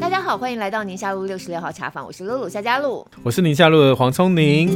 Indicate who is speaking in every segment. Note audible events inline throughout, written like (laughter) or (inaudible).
Speaker 1: 大家好，欢迎来到宁夏路六十六号茶坊，我是露露夏佳璐，
Speaker 2: 我是宁夏路的黄聪宁。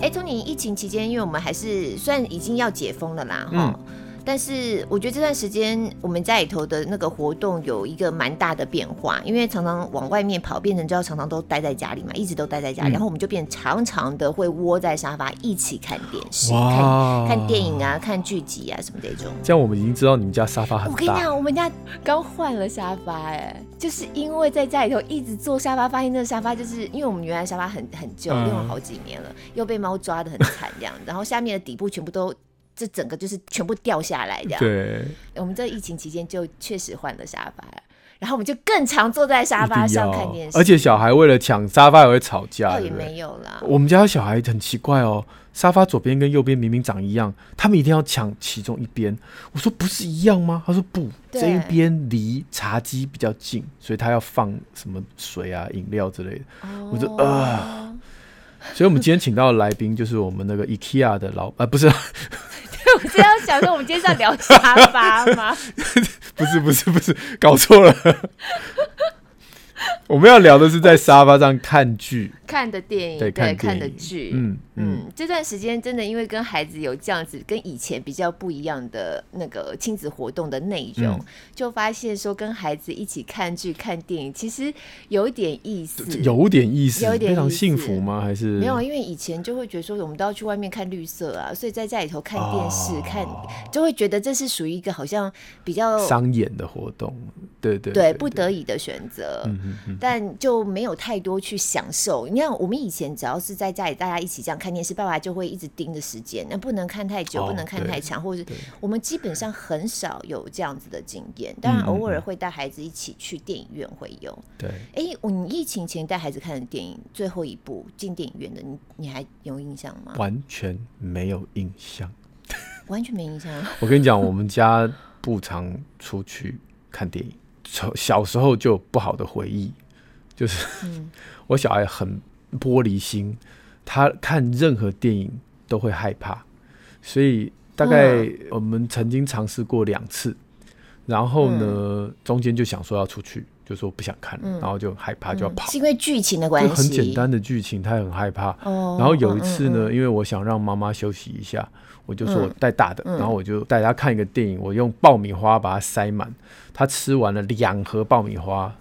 Speaker 1: 哎，聪宁，疫情期间，因为我们还是算已经要解封了啦，哈、嗯。但是我觉得这段时间我们家里头的那个活动有一个蛮大的变化，因为常常往外面跑，变成就要常常都待在家里嘛，一直都待在家里，嗯、然后我们就变常常的会窝在沙发一起看电视，看看电影啊，看剧集啊什么这种。
Speaker 2: 这样我们已经知道你们家沙发很大。
Speaker 1: 我跟你讲，我们家刚换了沙发，哎，就是因为在家里头一直坐沙发，发现那个沙发就是因为我们原来沙发很很旧，用了好几年了，又被猫抓的很惨这样，然后下面的底部全部都。这整个就是全部掉下来的。对，我们这疫情期间就确实换了沙发，然后我们就更常坐在沙发上看电视。
Speaker 2: 而且小孩为了抢沙发也会吵架。倒也
Speaker 1: 没有啦。
Speaker 2: 我们家小孩很奇怪哦，沙发左边跟右边明明长一样，他们一定要抢其中一边。我说不是一样吗？他说不，这一边离茶几比较近，所以他要放什么水啊、饮料之类的。哦、我说啊。呃所以，我们今天请到的来宾就是我们那个 IKEA 的老啊，不是。
Speaker 1: 对，(laughs) 我现在要想说，我们今天是要聊沙发吗？(laughs)
Speaker 2: 不是，不是，不是，搞错了。(laughs) 我们要聊的是在沙发上看剧、
Speaker 1: 看的电影，对，看，看的剧。嗯嗯，这段时间真的因为跟孩子有这样子跟以前比较不一样的那个亲子活动的内容，嗯、就发现说跟孩子一起看剧、看电影，其实有一点意思，
Speaker 2: 有点意思，有点非常幸福吗？还是
Speaker 1: 没有？因为以前就会觉得说我们都要去外面看绿色啊，所以在家里头看电视、哦、看，就会觉得这是属于一个好像比较
Speaker 2: 商演的活动。对对对，
Speaker 1: 对，不得已的选择。但就没有太多去享受。你看，我们以前只要是在家里，大家一起这样看电视，爸爸就会一直盯着时间，那不能看太久，哦、不能看太长，或者是我们基本上很少有这样子的经验。当然，偶尔会带孩子一起去电影院会有。对。哎，你疫情前带孩子看的电影，最后一部进电影院的，你你还有印象吗？
Speaker 2: 完全没有印象。(laughs)
Speaker 1: 完全没印象。
Speaker 2: 我跟你讲，我们家不常出去看电影，从小时候就不好的回忆。就是，(laughs) 我小孩很玻璃心，他看任何电影都会害怕，所以大概我们曾经尝试过两次，然后呢，中间就想说要出去，就说不想看，然后就害怕就要跑，
Speaker 1: 是因为剧情的关
Speaker 2: 系，很简单的剧情，他很害怕。然后有一次呢，因为我想让妈妈休息一下，我就说我带大的，然后我就带他看一个电影，我用爆米花把它塞满，他吃完了两盒爆米花。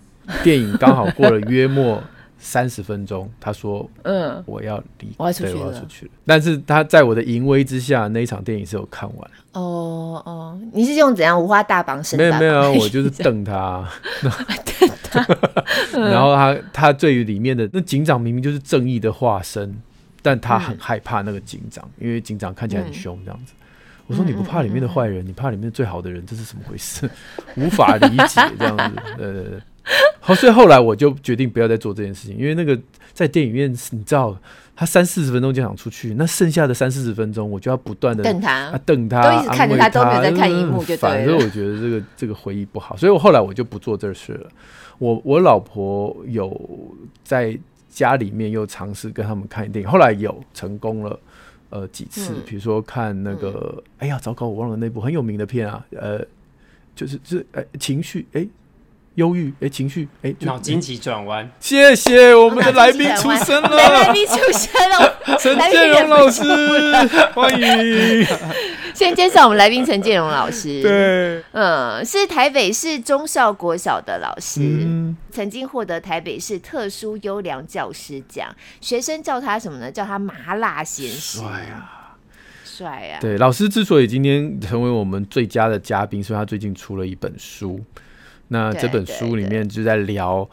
Speaker 2: 电影刚好过了约莫三十分钟，他说：“嗯，我要离，我要出去了，我要出去了。”但是他在我的淫威之下，那一场电影是有看完。
Speaker 1: 哦哦，你是用怎样五花大绑绳？
Speaker 2: 没有没有，我 (laughs) 就是瞪他，瞪他。(laughs) 然后他他对于里面的那警长明明就是正义的化身，但他很害怕那个警长，因为警长看起来很凶，这样子。我说，你不怕里面的坏人，你怕里面最好的人，这是怎么回事？无法理解这样子。呃。(laughs) 好，所以后来我就决定不要再做这件事情，因为那个在电影院，你知道，他三四十分钟就想出去，那剩下的三四十分钟，我就要不断的瞪他，啊，瞪他，
Speaker 1: 都一直看着他，都没有在看荧幕，就反
Speaker 2: 正我觉得这个这个回忆不好，所以我后来我就不做这事了。我我老婆有在家里面又尝试跟他们看电影，后来有成功了，呃几次，比如说看那个，哎呀，糟糕，我忘了那部很有名的片啊，呃，就是就是哎情绪哎。忧郁哎，情绪哎，脑
Speaker 3: 筋急转弯。
Speaker 2: 谢谢我们的来宾出生了，(laughs)
Speaker 1: 来宾出生了，(laughs)
Speaker 2: 陈建荣老师，欢迎。(laughs)
Speaker 1: 先介绍我们来宾陈建荣老师，
Speaker 2: 对，
Speaker 1: 嗯，是台北市中校国小的老师，嗯、曾经获得台北市特殊优良教师奖，学生叫他什么呢？叫他麻辣先生。帅啊，帅啊！
Speaker 2: 对，老师之所以今天成为我们最佳的嘉宾，所以他最近出了一本书。那这本书里面就在聊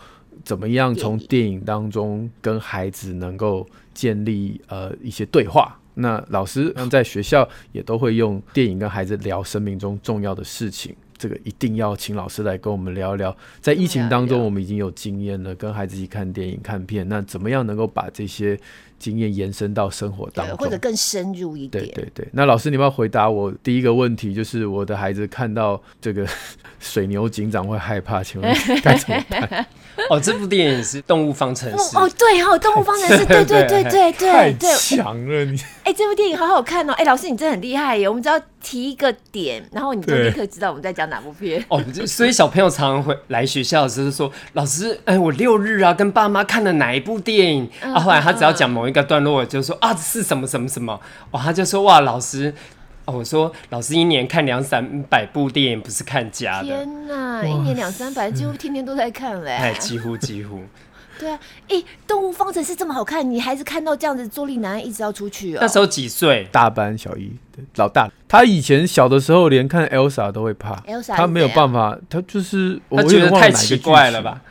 Speaker 2: 怎么样从电影当中跟孩子能够建立呃一些对话。那老师 (laughs) 在学校也都会用电影跟孩子聊生命中重要的事情。这个一定要请老师来跟我们聊一聊，在疫情当中，我们已经有经验了，跟孩子一起看电影、看片，那怎么样能够把这些经验延伸到生活当中，
Speaker 1: 或者更深入一点？
Speaker 2: 对对对。那老师，你要不要回答我第一个问题？就是我的孩子看到这个 (laughs) 水牛警长会害怕，请问该怎么办？(laughs)
Speaker 3: 哦，这部电影是《动物方程式》
Speaker 1: 哦，对哦，《动物方程式》对对对对对，
Speaker 2: 太强了你！(laughs)
Speaker 1: 哎，这部电影好好看哦！哎，老师你真的很厉害耶！我们只要提一个点，然后你就立刻知道我们在讲哪部片
Speaker 3: 哦。所以小朋友常常会来学校的时候说：“老师，哎，我六日啊跟爸妈看了哪一部电影？”啊，后来他只要讲某一个段落，就说：“啊，是什么什么什么？”哇，他就说：“哇，老师。”哦，我说老师一年看两三百部电影，不是看家的。
Speaker 1: 天哪，一年两三百，几乎天天都在看嘞。
Speaker 3: 哎，几乎几乎。(laughs)
Speaker 1: 对啊，哎、欸，动物方程式这么好看，你孩子看到这样子，坐立难安，一直要出去哦。
Speaker 3: 那时候几岁？
Speaker 2: 大班小一，对，老大。他以前小的时候连看 Elsa 都会怕，Elsa 他没有办法，他就是
Speaker 3: 我觉得太奇怪了吧。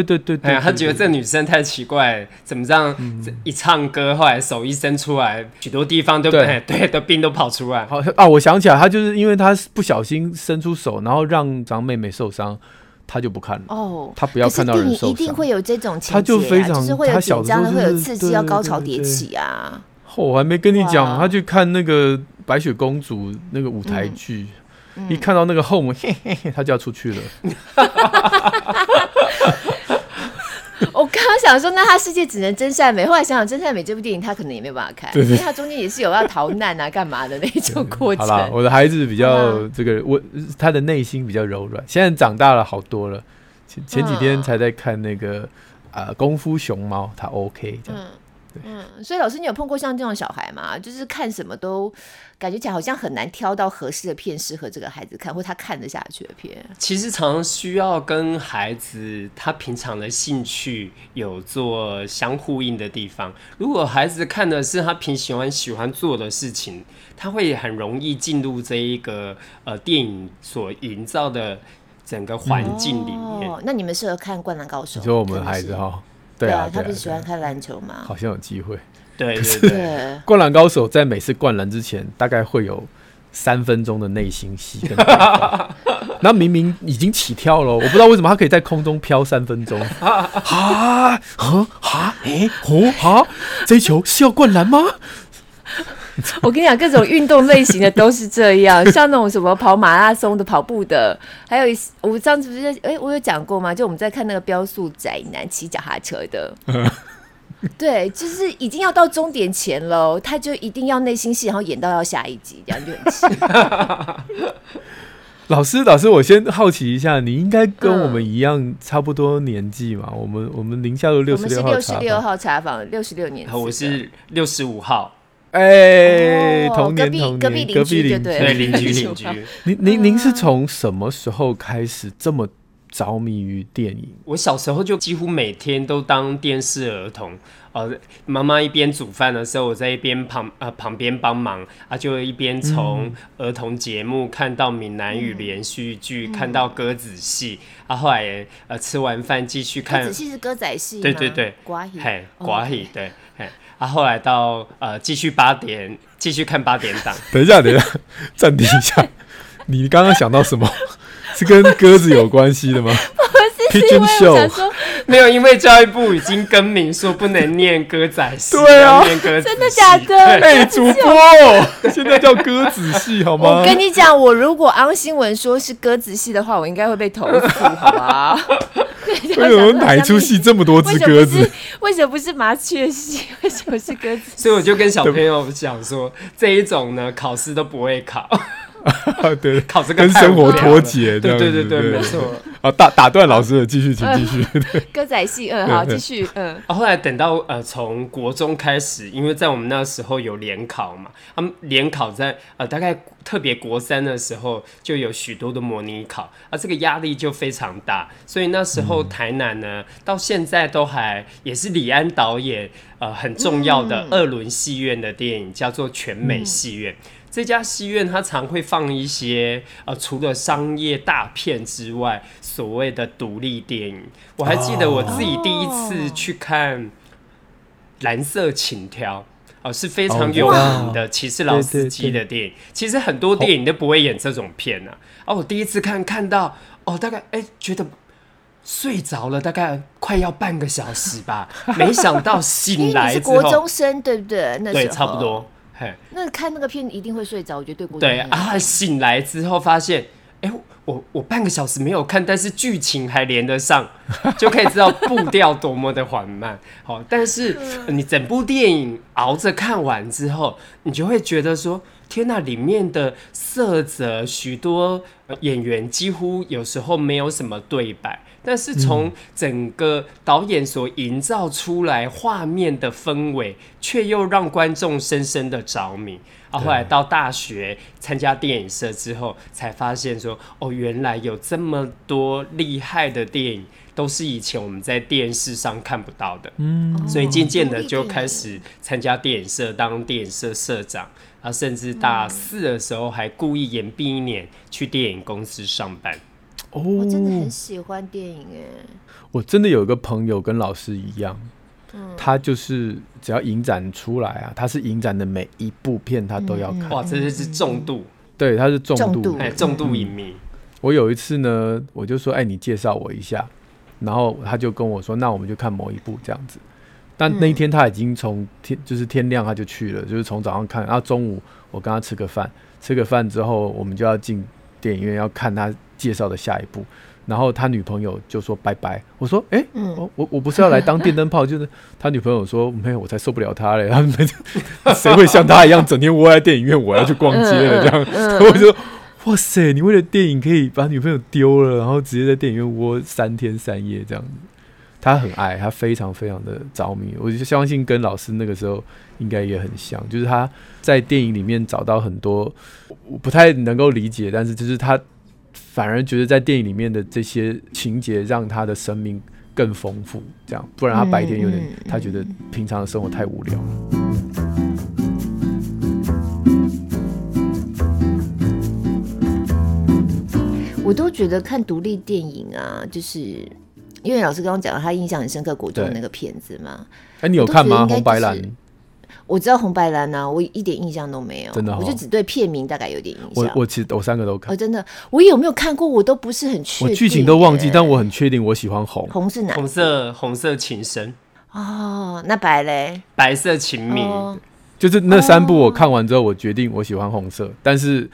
Speaker 2: 对对对，哎呀，
Speaker 3: 他觉得这女生太奇怪，怎么这样？一唱歌，后来手一伸出来，许多地方都对 (laughs) 对的病都跑出来。
Speaker 2: 好啊，我想起来，他就是因为他不小心伸出手，然后让张妹妹受伤，他就不看了。哦，他不要看到人受伤。
Speaker 1: 一定会有这种情节，
Speaker 2: 他就非常，
Speaker 1: 就是会有紧张的，会有刺激，要高潮迭起啊。
Speaker 2: 我还没跟你讲，他去看那个白雪公主那个舞台剧，一看到那个后母，嘿嘿嘿，他就要出去了。(laughs)
Speaker 1: 想说，那他世界只能真善美。后来想想，真善美这部电影他可能也没有办法看，因为他中间也是有要逃难啊、干嘛的那种过程。
Speaker 2: 好啦，我的孩子比较这个，我他的内心比较柔软。现在长大了好多了，前前几天才在看那个啊、呃《功夫熊猫》，他 OK 这样。嗯
Speaker 1: 嗯，所以老师，你有碰过像这种小孩吗？就是看什么都感觉起来好像很难挑到合适的片适合这个孩子看，或他看得下去的片。
Speaker 3: 其实常常需要跟孩子他平常的兴趣有做相呼应的地方。如果孩子看的是他平喜欢喜欢做的事情，他会很容易进入这一个呃电影所营造的整个环境里面。
Speaker 1: 哦，那你们适合看《灌篮高手》？
Speaker 2: 你说我们孩子哈。对啊，
Speaker 1: 他不是喜欢看篮球吗？
Speaker 2: 好像有机会。
Speaker 3: 对对
Speaker 2: 对，《灌篮高手》在每次灌篮之前，大概会有三分钟的内心戏。(laughs) 那明明已经起跳了，我不知道为什么他可以在空中飘三分钟。啊啊啊！哎，哦啊！这一球是要灌篮吗？(laughs)
Speaker 1: 我跟你讲，各种运动类型的都是这样，像那种什么跑马拉松的、跑步的，还有一我上次不是哎、欸，我有讲过吗？就我们在看那个标速宅男骑脚踏车的，(laughs) 对，就是已经要到终点前喽，他就一定要内心戏，然后演到要下一集，这样就很气。(laughs)
Speaker 2: 老师，老师，我先好奇一下，你应该跟我们一样差不多年纪嘛？我们我们零下都六十六号，六十六号
Speaker 1: 茶坊，六十六年，
Speaker 3: 我是六十五号。
Speaker 2: 哎，同年同年，
Speaker 1: 隔壁邻居，
Speaker 3: 对邻居邻居。(laughs)
Speaker 2: 您您您是从什么时候开始这么着迷于电影？
Speaker 3: 我小时候就几乎每天都当电视儿童。呃，妈妈一边煮饭的时候，我在一边旁呃旁边帮忙啊，就一边从儿童节目看到闽南语连续剧，看到歌仔戏啊，后来呃吃完饭继续看。
Speaker 1: 歌仔戏是歌仔戏，
Speaker 3: 对对对，
Speaker 1: 歌仔，
Speaker 3: 嘿，歌仔，对，嘿。啊，后来到呃，继续八点，继续看八点档。
Speaker 2: 等一下，等一下，暂停一下。你刚刚想到什么？(laughs) 是跟鸽子有关系的吗？(laughs)
Speaker 1: 不是，因为我想说，(laughs)
Speaker 3: 没有，因为教育部已经更名说不能念歌仔戏，
Speaker 2: 对啊，
Speaker 3: 念歌仔
Speaker 1: 真的假的？
Speaker 2: 哎，主播，现在叫歌仔戏好吗？
Speaker 1: 我跟你讲，我如果昂新闻说是歌仔戏的话，我应该会被投诉，好吧？
Speaker 2: 为什么哪一出戏这么多只鸽子？
Speaker 1: 为什么不是麻雀戏？为什么是鸽子？
Speaker 3: 所以我就跟小朋友讲说，这一种呢，考试都不会考。(laughs)
Speaker 2: 对，
Speaker 3: 考这个
Speaker 2: 跟生活脱节，对
Speaker 3: 对对对，没错。
Speaker 2: 啊，打打断老师了，继续，请继续。(laughs)
Speaker 1: 歌仔戏，嗯，好，继续，嗯。
Speaker 3: 后来等到呃，从国中开始，因为在我们那时候有联考嘛，他们联考在呃，大概特别国三的时候就有许多的模拟考，啊，这个压力就非常大，所以那时候台南呢，到现在都还也是李安导演呃很重要的二轮戏院的电影，叫做全美戏院。这家戏院它常会放一些呃，除了商业大片之外，所谓的独立电影。我还记得我自己第一次去看《蓝色请挑》，哦，是非常有名的骑士老司机的电影。其实很多电影都不会演这种片呢、啊。哦，我第一次看看到，哦，大概哎、欸、觉得睡着了，大概快要半个小时吧。没想到醒来之后，(laughs)
Speaker 1: 国中生对不对？那
Speaker 3: 对，差不多。嘿，
Speaker 1: 那看那个片一定会睡着，我觉得对国中
Speaker 3: 对啊，醒来之后发现，哎、欸。我我半个小时没有看，但是剧情还连得上，(laughs) 就可以知道步调多么的缓慢。好，但是你整部电影熬着看完之后，你就会觉得说：天呐，里面的色泽，许多演员几乎有时候没有什么对白，但是从整个导演所营造出来画面的氛围，却又让观众深深的着迷。啊，后来到大学参加电影社之后，才发现说，哦，原来有这么多厉害的电影，都是以前我们在电视上看不到的。嗯，所以渐渐的就开始参加电影社，当电影社社长，啊，甚至大四的时候还故意延毕一年去电影公司上班。
Speaker 1: 哦，我真的很喜欢电影哎，
Speaker 2: 我真的有一个朋友跟老师一样。他就是只要影展出来啊，他是影展的每一部片他都要看。
Speaker 3: 哇，这是重度。
Speaker 2: 对，他是重度，
Speaker 3: 哎，重度影迷。
Speaker 2: 我有一次呢，我就说，哎，你介绍我一下，然后他就跟我说，那我们就看某一部这样子。但那一天他已经从天就是天亮他就去了，就是从早上看，然后中午我跟他吃个饭，吃个饭之后我们就要进电影院要看他介绍的下一步。然后他女朋友就说拜拜，我说哎，嗯、我我不是要来当电灯泡，就是 (laughs) 他女朋友说没有，我才受不了他嘞，(laughs) 他们 (laughs) 谁会像他一样整天窝在电影院，我要去逛街了这样，嗯、我就说哇塞，你为了电影可以把女朋友丢了，然后直接在电影院窝三天三夜这样子，他很爱，他非常非常的着迷，我就相信跟老师那个时候应该也很像，就是他在电影里面找到很多我不太能够理解，但是就是他。反而觉得在电影里面的这些情节让他的生命更丰富，这样，不然他白天有点，嗯、他觉得平常的生活太无聊了。
Speaker 1: 我都觉得看独立电影啊，就是因为老师刚刚讲了他印象很深刻，国中那个片子嘛。
Speaker 2: 哎，你有看吗？红白蓝。
Speaker 1: 我知道红白蓝呐，我一点印象都没有，
Speaker 2: 真的，我
Speaker 1: 就只对片名大概有点印象。
Speaker 2: 我我其实我三个都看，
Speaker 1: 哦，真的，我有没有看过我都不是很确定，
Speaker 2: 我剧情都忘记，但我很确定我喜欢红。
Speaker 1: 红是哪？
Speaker 3: 红色红色情深
Speaker 1: 哦，那白嘞？
Speaker 3: 白色情迷，
Speaker 2: 就是那三部我看完之后，我决定我喜欢红色，但是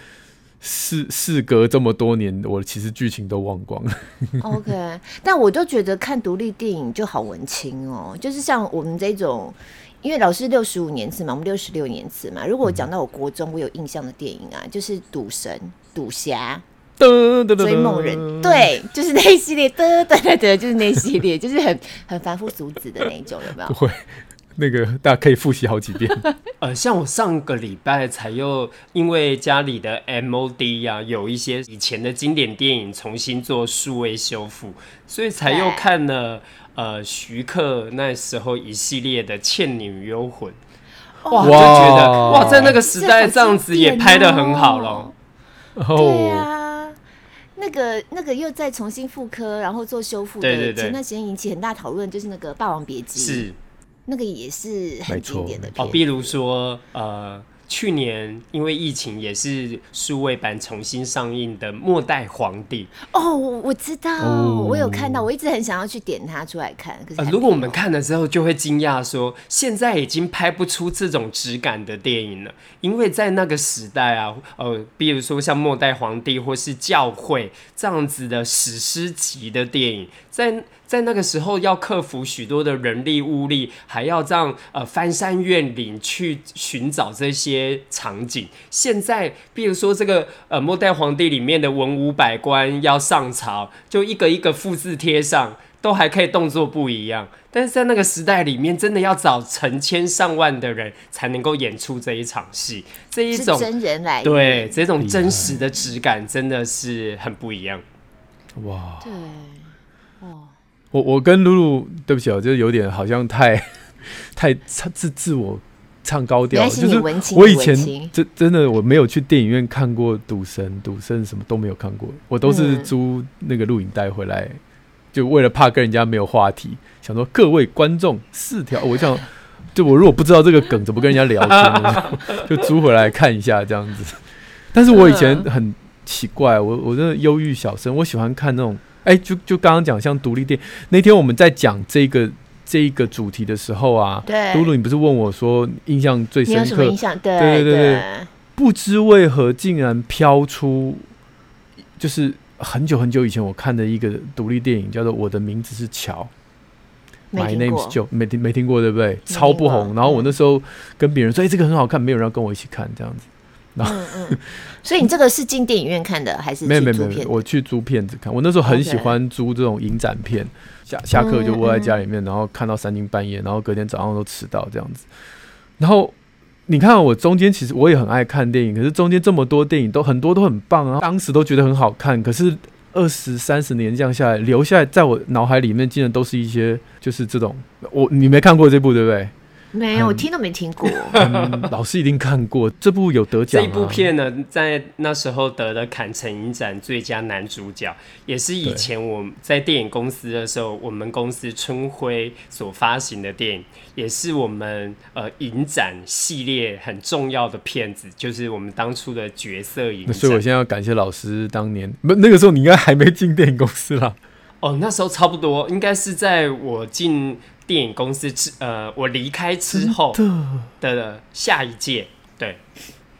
Speaker 2: 事事隔这么多年，我其实剧情都忘光了。(laughs)
Speaker 1: OK，但我都觉得看独立电影就好文青哦，就是像我们这种。因为老师六十五年次嘛，我们六十六年次嘛。如果我讲到我国中我有印象的电影啊，就是《赌神》《赌侠》《追梦人》，对，就是那一系列，对对对对，就是那一系列，就是很很凡夫俗子的那一种，有没有？
Speaker 2: 不会，那个大家可以复习好几遍。(laughs)
Speaker 3: 呃，像我上个礼拜才又因为家里的 MOD 呀、啊，有一些以前的经典电影重新做数位修复，所以才又看了。呃，徐克那时候一系列的《倩女幽魂》，哇，就觉得哇，在那个时代这样子也拍的很好了。
Speaker 1: 对啊，那个那个又再重新复刻，然后做修复的，
Speaker 3: 对对对，
Speaker 1: 前段时间引起很大讨论，就是那个《霸王别姬》，
Speaker 3: 是。
Speaker 1: 那个也是很经典的片。
Speaker 3: 哦，比如说呃。去年因为疫情，也是数位版重新上映的《末代皇帝》
Speaker 1: 哦，我知道，哦、我有看到，我一直很想要去点它出来看。可是、呃，
Speaker 3: 如果我们看了之后，就会惊讶说，现在已经拍不出这种质感的电影了，因为在那个时代啊，呃，比如说像《末代皇帝》或是《教会》这样子的史诗级的电影，在。在那个时候，要克服许多的人力物力，还要这样呃翻山越岭去寻找这些场景。现在，比如说这个呃末代皇帝里面的文武百官要上朝，就一个一个复制贴上，都还可以动作不一样。但是在那个时代里面，真的要找成千上万的人才能够演出这一场戏，这一种
Speaker 1: 真人来
Speaker 3: 对这种真实的质感，真的是很不一样。
Speaker 2: 哇，
Speaker 1: 对。
Speaker 2: 我我跟露露，对不起，哦就是有点好像太太唱自自我唱高调，就是我以前真真的我没有去电影院看过《赌神》《赌圣》什么都没有看过，我都是租那个录影带回来，就为了怕跟人家没有话题，想说各位观众四条，我想就我如果不知道这个梗，怎么跟人家聊天？(laughs) 就租回来看一下这样子。但是我以前很奇怪，我我真的忧郁小生，我喜欢看那种，哎、欸，就就刚刚讲像独立电影。那天我们在讲这个这一个主题的时候啊，
Speaker 1: 对，
Speaker 2: 露露，你不是问我说印象最深刻？
Speaker 1: 印象？对
Speaker 2: 对对对，不知为何竟然飘出，就是很久很久以前我看的一个独立电影，叫做《我的名字是乔》。My name is Joe，没听没听过对不对？超不红。然后我那时候跟别人说：“哎、欸，这个很好看。”没有人要跟我一起看这样子。
Speaker 1: 嗯嗯。所以你这个是进电影院看的还是？
Speaker 2: 没有没有没有，我去租片子看。我那时候很喜欢租这种影展片，下下课就窝在家里面，然后看到三更半夜，然后隔天早上都迟到这样子。然后你看我中间其实我也很爱看电影，可是中间这么多电影都很多都很棒啊，当时都觉得很好看，可是。二十三十年这样下来，留下来在我脑海里面，竟然都是一些就是这种，我你没看过这部对不对？
Speaker 1: 没有，我听都没听过。(laughs)
Speaker 2: 嗯、老师一定看过这部有得奖、啊。
Speaker 3: 这部片呢，在那时候得了坎城影展最佳男主角，也是以前我在电影公司的时候，我们公司春晖所发行的电影，也是我们呃影展系列很重要的片子，就是我们当初的角色影展。
Speaker 2: 所以我现在要感谢老师，当年那那个时候你应该还没进电影公司啦。
Speaker 3: 哦，那时候差不多，应该是在我进。电影公司之呃，我离开之后的下一届，对，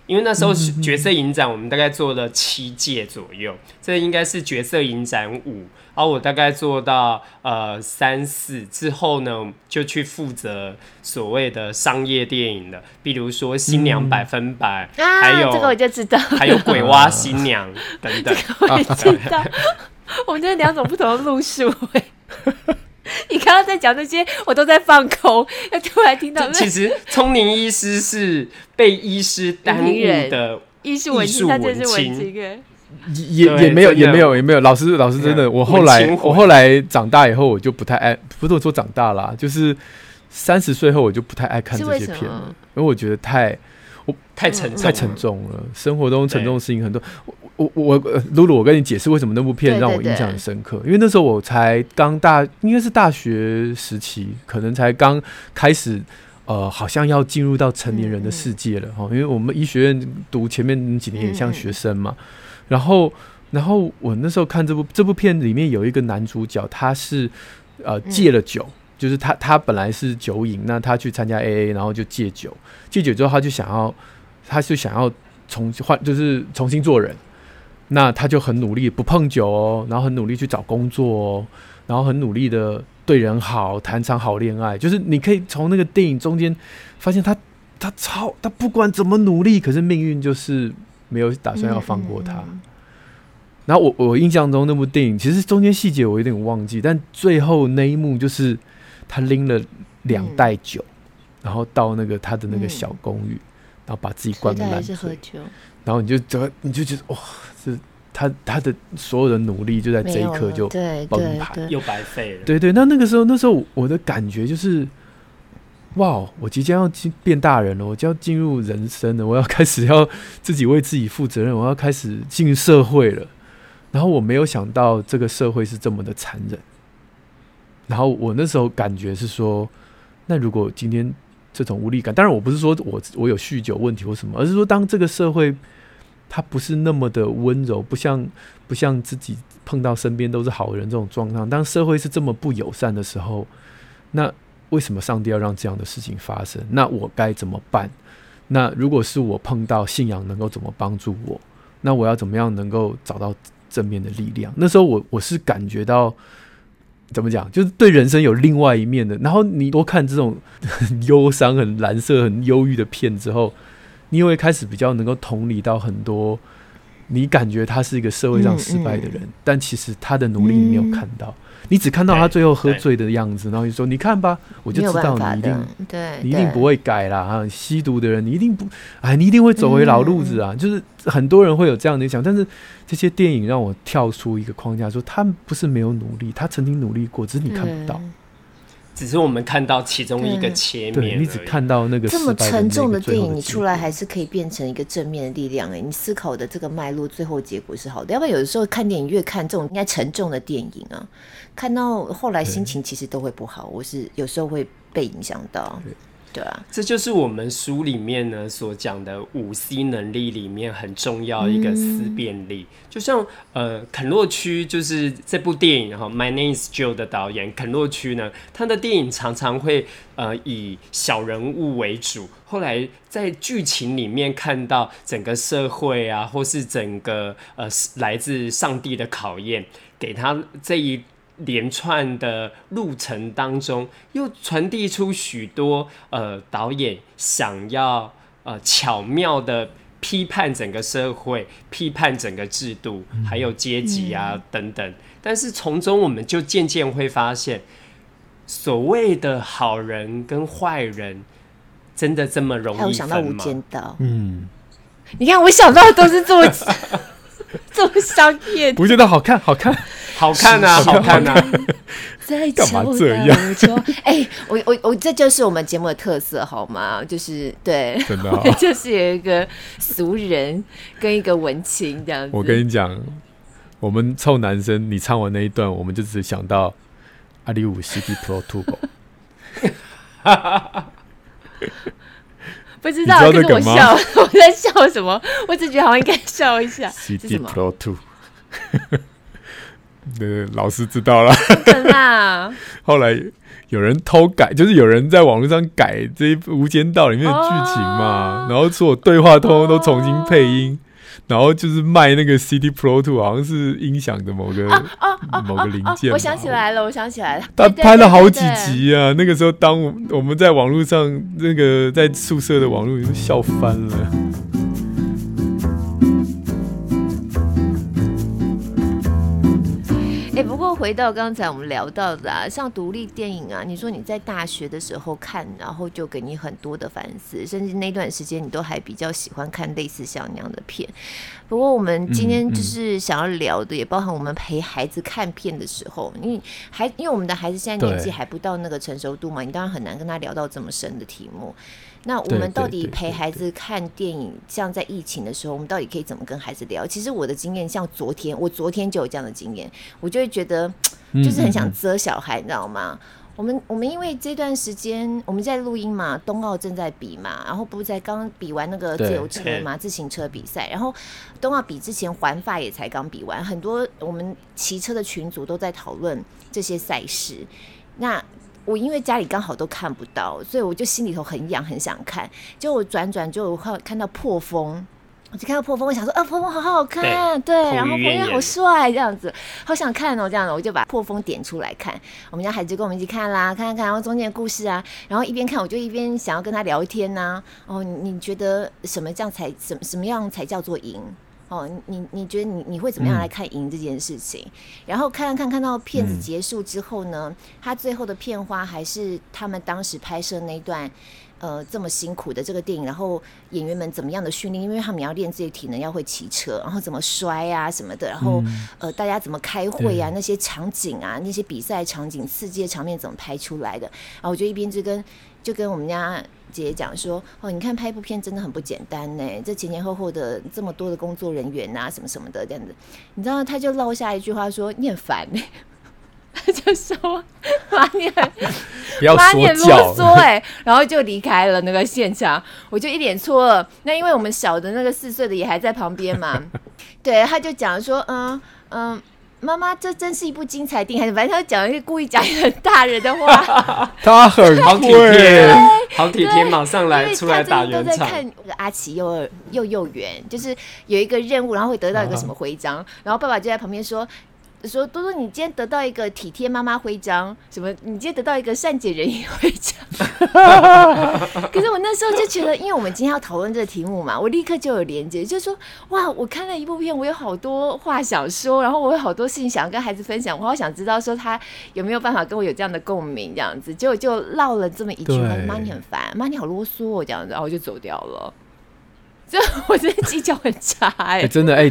Speaker 3: 因为那时候角色影展，我们大概做了七届左右，这应该是角色影展五，然后我大概做到呃三四之后呢，就去负责所谓的商业电影的，比如说《新娘百分百》嗯，还有、
Speaker 1: 啊、这个我就知道，
Speaker 3: 还有《鬼娃新娘 (laughs)》等等，
Speaker 1: 这个我也知道，(laughs) 我们这是两种不同的路数 (laughs) 你刚刚在讲那些，我都在放空，要突然听到。
Speaker 3: 其实聪明医师是被医师耽误的医术文青，他就是文青。
Speaker 2: 也也没有也没有也没有，老师老师真的，我后来我后来长大以后，我就不太爱，不是说长大啦，就是三十岁后我就不太爱看这些片了，因为我觉得太我
Speaker 3: 太沉
Speaker 2: 太沉重了，生活中沉重的事情很多。我我露露，我跟你解释为什么那部片让我印象很深刻。因为那时候我才刚大，应该是大学时期，可能才刚开始，呃，好像要进入到成年人的世界了哈。嗯嗯，因为我们医学院读前面几年也像学生嘛。然后，然后我那时候看这部这部片里面有一个男主角，他是呃戒了酒，嗯、就是他他本来是酒瘾，那他去参加 AA，然后就戒酒，戒酒之后他就想要，他就想要重换，就是重新做人。那他就很努力不碰酒哦，然后很努力去找工作哦，然后很努力的对人好，谈场好恋爱。就是你可以从那个电影中间发现他，他超他不管怎么努力，可是命运就是没有打算要放过他。嗯嗯、然后我我印象中那部电影其实中间细节我有点忘记，但最后那一幕就是他拎了两袋酒，嗯、然后到那个他的那个小公寓，嗯、然后把自己灌个烂醉。然后你就觉得，你就觉得哇，是他他的所有的努力就在这一刻就崩盘，
Speaker 3: 又白费了。
Speaker 2: 对对，那那个时候，那时候我的感觉就是，哇，我即将要进变大人了，我就要进入人生了，我要开始要自己为自己负责任，我要开始进入社会了。然后我没有想到这个社会是这么的残忍。然后我那时候感觉是说，那如果今天这种无力感，当然我不是说我我有酗酒问题或什么，而是说当这个社会。他不是那么的温柔，不像不像自己碰到身边都是好人这种状况。当社会是这么不友善的时候，那为什么上帝要让这样的事情发生？那我该怎么办？那如果是我碰到信仰，能够怎么帮助我？那我要怎么样能够找到正面的力量？那时候我我是感觉到怎么讲，就是对人生有另外一面的。然后你多看这种很 (laughs) 忧伤、很蓝色、很忧郁的片之后。你会开始比较能够同理到很多，你感觉他是一个社会上失败的人，嗯嗯、但其实他的努力你没有看到，嗯、你只看到他最后喝醉的样子，然后你说：“你看吧，我就知道你一定，
Speaker 1: 对，
Speaker 2: 你一定不会改啦。啊，吸毒的人，你一定不，哎，你一定会走回老路子啊。嗯”就是很多人会有这样的想，但是这些电影让我跳出一个框架，说他们不是没有努力，他曾经努力过，只是你看不到。嗯
Speaker 3: 只是我们看到其中一个切面，
Speaker 2: 你只看到那个
Speaker 1: 这么沉重的电影，你出来还是可以变成一个正面的力量。哎，你思考的这个脉络，最后结果是好的。要不然有的时候看电影越看这种应该沉重的电影啊，看到后来心情其实都会不好。我是有时候会被影响到。对啊，
Speaker 3: 这就是我们书里面呢所讲的五 C 能力里面很重要的一个思辨力。嗯、就像呃，肯洛区就是这部电影哈，《My Name Is Joe》的导演肯洛区呢，他的电影常常会呃以小人物为主，后来在剧情里面看到整个社会啊，或是整个呃来自上帝的考验，给他这一。连串的路程当中，又传递出许多呃导演想要呃巧妙的批判整个社会、批判整个制度，还有阶级啊、嗯、等等。但是从中我们就渐渐会发现，所谓的好人跟坏人，真的这么容易分吗？我
Speaker 1: 想到无间道。
Speaker 2: 嗯，
Speaker 1: 你看我想到的都是这么 (laughs) 这么商业，
Speaker 2: 无间道好看，好看。
Speaker 3: 好看啊，好看啊！
Speaker 2: 干嘛这样？
Speaker 1: 哎、欸，我我我，这就是我们节目的特色，好吗？就是对，
Speaker 2: 真的、哦，(laughs)
Speaker 1: 就是有一个俗人跟一个文青这样子。
Speaker 2: 我跟你讲，我们臭男生，你唱完那一段，我们就只想到阿里五 CD Pro Turbo。(laughs)
Speaker 1: 不知道，我笑，(laughs) 我在笑什么？我只觉得好像应该笑一下。(laughs)
Speaker 2: CD Pro Two。(laughs) 对，老师知道了。后来有人偷改，就是有人在网络上改这一《无间道》里面的剧情嘛，然后所有对话通通都重新配音，然后就是卖那个 CD Pro Two，好像是音响的某个某个零件。
Speaker 1: 我想起来了，我想起来了，
Speaker 2: 他拍了好几集啊。那个时候，当我们在网络上那个在宿舍的网络，都笑翻了。
Speaker 1: 回到刚才我们聊到的啊，像独立电影啊，你说你在大学的时候看，然后就给你很多的反思，甚至那段时间你都还比较喜欢看类似像那样的片。不过我们今天就是想要聊的，也包含我们陪孩子看片的时候，因为孩，因为我们的孩子现在年纪还不到那个成熟度嘛，你当然很难跟他聊到这么深的题目。那我们到底陪孩子看电影，像在疫情的时候，我们到底可以怎么跟孩子聊？其实我的经验，像昨天，我昨天就有这样的经验，我就会觉得，就是很想遮小孩，你知道吗？我们我们因为这段时间我们在录音嘛，冬奥正在比嘛，然后不是在刚比完那个自由车嘛，自行车比赛，然后冬奥比之前环法也才刚比完，很多我们骑车的群组都在讨论这些赛事，那。我因为家里刚好都看不到，所以我就心里头很痒，很想看。就我转转就看看到破风，我就看到破风，我想说啊，破风好好看，对，对，然后彭于晏好帅，这样子，好想看哦，这样子，我就把破风点出来看。我们家孩子跟我们一起看啦，看看看，然后中间的故事啊，然后一边看我就一边想要跟他聊天呐、啊。哦，你觉得什么这样才什么什么样才叫做赢？哦，你你觉得你你会怎么样来看赢这件事情？嗯、然后看看看到片子结束之后呢，他最后的片花还是他们当时拍摄那段呃这么辛苦的这个电影，然后演员们怎么样的训练，因为他们要练自己体能，要会骑车，然后怎么摔啊什么的，然后、嗯、呃大家怎么开会啊，那些场景啊，那些比赛场景、刺激的场面怎么拍出来的？啊，我觉得一边就跟就跟我们家。姐姐讲说：“哦，你看拍一部片真的很不简单呢，这前前后后的这么多的工作人员啊，什么什么的这样子。你知道，他就落下一句话说：‘你很烦呢。(laughs) ’他就说：‘妈，你很妈，你很啰嗦 (laughs) 哎。’然后就离开了那个现场。我就一脸错愕。那因为我们小的那个四岁的也还在旁边嘛，(laughs) 对，他就讲说：‘嗯嗯。’妈妈，这真是一部精彩电影，反正他讲一些故意讲一个大人的话。(laughs)
Speaker 2: 他很好体贴，
Speaker 3: 好体贴，马上来出来打圆场。都在看
Speaker 1: 阿奇幼儿幼幼园，就是有一个任务，然后会得到一个什么徽章，然后爸爸就在旁边说。说多多，你今天得到一个体贴妈妈徽章，什么？你今天得到一个善解人意徽章。(laughs) 可是我那时候就觉得，因为我们今天要讨论这个题目嘛，我立刻就有连接，就是说哇，我看了一部片，我有好多话想说，然后我有好多事情想要跟孩子分享，我好想知道说他有没有办法跟我有这样的共鸣，这样子，结果就唠了这么一句话：“妈，你很烦，妈，你好啰嗦。”这样子，然后我就走掉了。这我觉得技巧很差哎、
Speaker 2: 真的哎、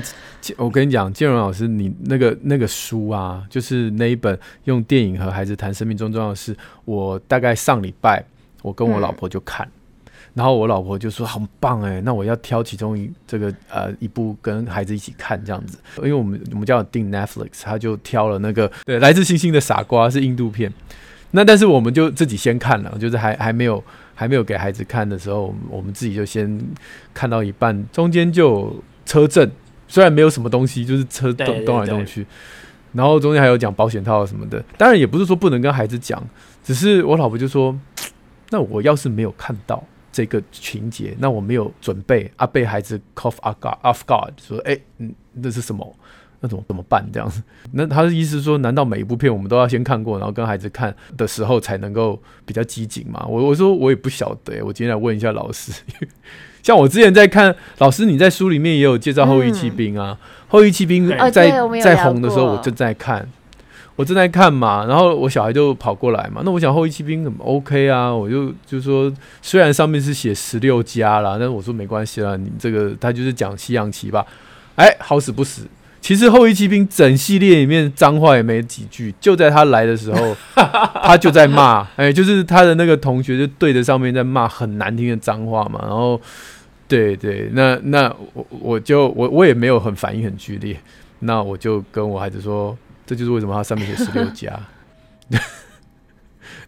Speaker 2: 我跟你讲，建荣老师，你那个那个书啊，就是那一本用电影和孩子谈生命中重要的事，我大概上礼拜我跟我老婆就看，然后我老婆就说很棒哎、那我要挑其中一这个呃一部跟孩子一起看这样子，因为我们我们家有订 Netflix，他就挑了那个对来自星星的傻瓜是印度片，那但是我们就自己先看了，就是还还没有。还没有给孩子看的时候，我们自己就先看到一半，中间就车震，虽然没有什么东西，就是车动动来动去，然后中间还有讲保险套什么的。当然也不是说不能跟孩子讲，只是我老婆就说，那我要是没有看到这个情节，那我没有准备啊，被孩子 cough off guard off guard 说，哎，嗯，那是什么？那怎么怎么办？这样子，那他的意思是说，难道每一部片我们都要先看过，然后跟孩子看的时候才能够比较机警吗？我我说我也不晓得、欸，我今天来问一下老师。(laughs) 像我之前在看，老师你在书里面也有介绍《后裔骑兵》啊，嗯《后裔骑兵》在在红的时候我正在看，我正在看嘛，然后我小孩就跑过来嘛，那我想《后裔骑兵》怎么 OK 啊？我就就说，虽然上面是写十六加啦，但是我说没关系啦，你这个他就是讲西洋棋吧，哎、欸，好死不死。其实《后翼骑兵》整系列里面脏话也没几句，就在他来的时候，(laughs) 他就在骂，哎、欸，就是他的那个同学就对着上面在骂很难听的脏话嘛。然后，对对，那那我我就我我也没有很反应很剧烈，那我就跟我孩子说，这就是为什么他上面写十六加。(laughs)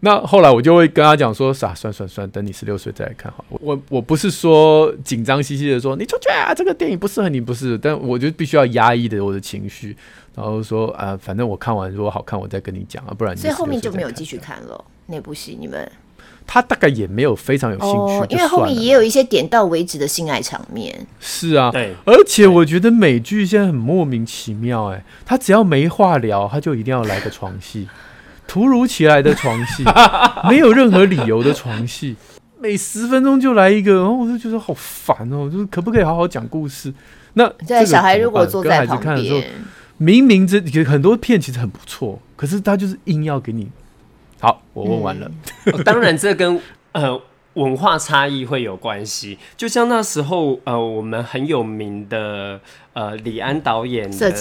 Speaker 2: 那后来我就会跟他讲说，啥算算算，等你十六岁再来看好。我我我不是说紧张兮兮的说你出去啊，这个电影不适合你，不是。但我就必须要压抑的我的情绪，然后说啊，反正我看完如果好看，我再跟你讲啊，不然你。
Speaker 1: 所以后面就没有继续看了那部戏，你们。
Speaker 2: 他大概也没有非常有兴趣，哦，
Speaker 1: 因为后面也有一些点到为止的性爱场面。
Speaker 2: 是啊，对。而且我觉得美剧现在很莫名其妙，欸，哎，他只要没话聊，他就一定要来个床戏。突如其来的床戏，(laughs) 没有任何理由的床戏，(laughs) 每十分钟就来一个，然后我就觉得好烦哦，就是可不可以好好讲故事？那对
Speaker 1: 小孩如果坐在旁边，
Speaker 2: 明明这很多片其实很不错，可是他就是硬要给你。好，我问完了。
Speaker 3: 嗯 (laughs) 哦、当然，这跟呃文化差异会有关系。就像那时候呃，我们很有名的。呃，李安导演的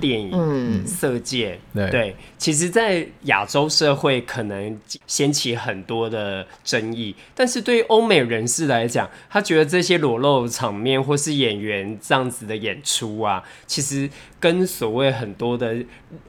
Speaker 3: 电影《嗯，色戒》对，其实，在亚洲社会可能掀起很多的争议，但是对于欧美人士来讲，他觉得这些裸露场面或是演员这样子的演出啊，其实跟所谓很多的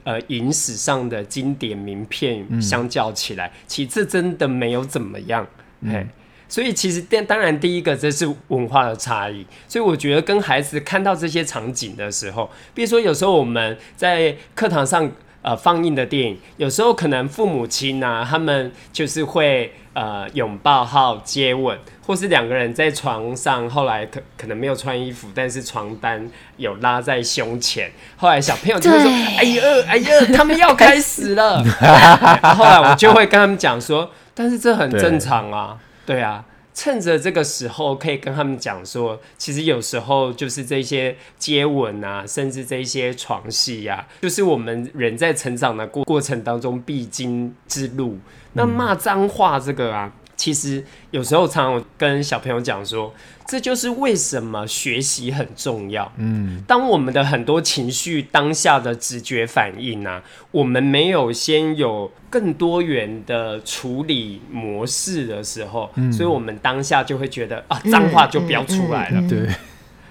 Speaker 3: 呃影史上的经典名片相较起来，嗯、其实这真的没有怎么样，嗯所以其实当当然第一个这是文化的差异，所以我觉得跟孩子看到这些场景的时候，比如说有时候我们在课堂上呃放映的电影，有时候可能父母亲啊他们就是会呃拥抱好接吻，或是两个人在床上，后来可可能没有穿衣服，但是床单有拉在胸前，后来小朋友就会说：“哎呀哎呀，他们要开始了。(laughs) ”后来我就会跟他们讲说：“但是这很正常啊。”对啊，趁着这个时候可以跟他们讲说，其实有时候就是这些接吻啊，甚至这些床戏呀，就是我们人在成长的过过程当中必经之路。那骂脏话这个啊。其实有时候常常跟小朋友讲说，这就是为什么学习很重要。嗯，当我们的很多情绪当下的直觉反应啊，我们没有先有更多元的处理模式的时候，嗯，所以我们当下就会觉得啊，脏话就不要出来了。对，嗯，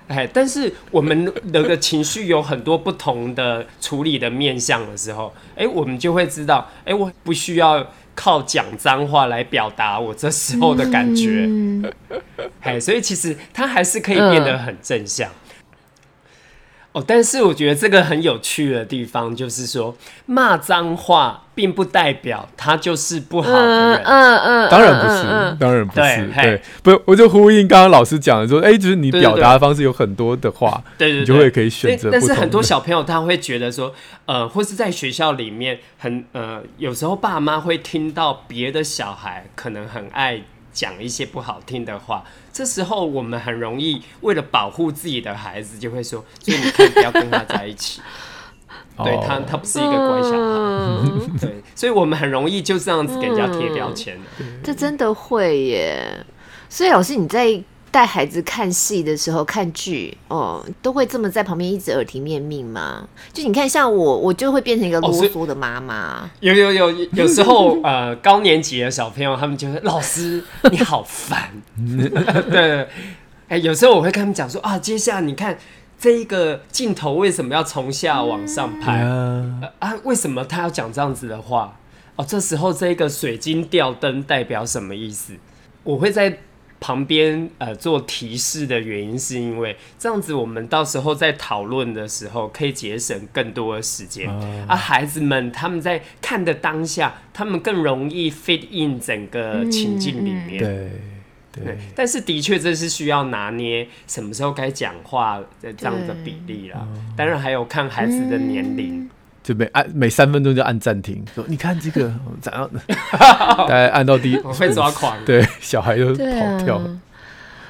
Speaker 3: 哎，但是我们的个情绪有很多不同的处理的面向的时候，哎，我们就会知道，哎，我不需要。靠讲脏话来表达我这时候的感觉，哎、嗯，所以其实它还是可以变得很正向。嗯、哦，但是我觉得这个很有趣的地方就是说，骂脏话并不代表他就是不好的人。
Speaker 1: 嗯嗯，
Speaker 2: 当然不是，嗯、当然不是。对，对不，我就呼应刚刚老师讲的说，哎，就是你表达的方式有很多的话，
Speaker 3: 对对，对，
Speaker 2: 你就会可以选择。
Speaker 3: 但是很多小朋友他会觉得说。呃，或是在学校里面很呃，有时候爸妈会听到别的小孩可能很爱讲一些不好听的话，这时候我们很容易为了保护自己的孩子，就会说，所以你可以不要跟他在一起，(laughs) 对他，他不是一个乖小孩，嗯、对，所以我们很容易就这样子给人家贴标
Speaker 1: 签这真的会耶。所以老师你在。带孩子看戏的时候，看剧哦，都会这么在旁边一直耳提面命吗？就你看，像我，我就会变成一个啰嗦的妈妈。哦。
Speaker 3: 有有有，有时候 (laughs) 呃，高年级的小朋友他们就会老师你好烦。(laughs) 对，哎、欸，有时候我会跟他们讲说啊，接下来你看这一个镜头为什么要从下往上拍、嗯呃、啊？为什么他要讲这样子的话？哦，这时候这个水晶吊灯代表什么意思？我会在旁边呃做提示的原因，是因为这样子我们到时候在讨论的时候可以节省更多的时间，啊，啊，孩子们他们在看的当下，他们更容易 fit in 整个情境里面。
Speaker 2: 对。对，
Speaker 3: 但是的确这是需要拿捏什么时候该讲话的这样的比例啦。当然还有看孩子的年龄，
Speaker 2: 就每按每三分钟就按暂停，说你看这个 (laughs) 怎样？(laughs) 大概按到第一
Speaker 3: 会抓狂，
Speaker 2: 对，小孩就跑跳。
Speaker 1: 啊、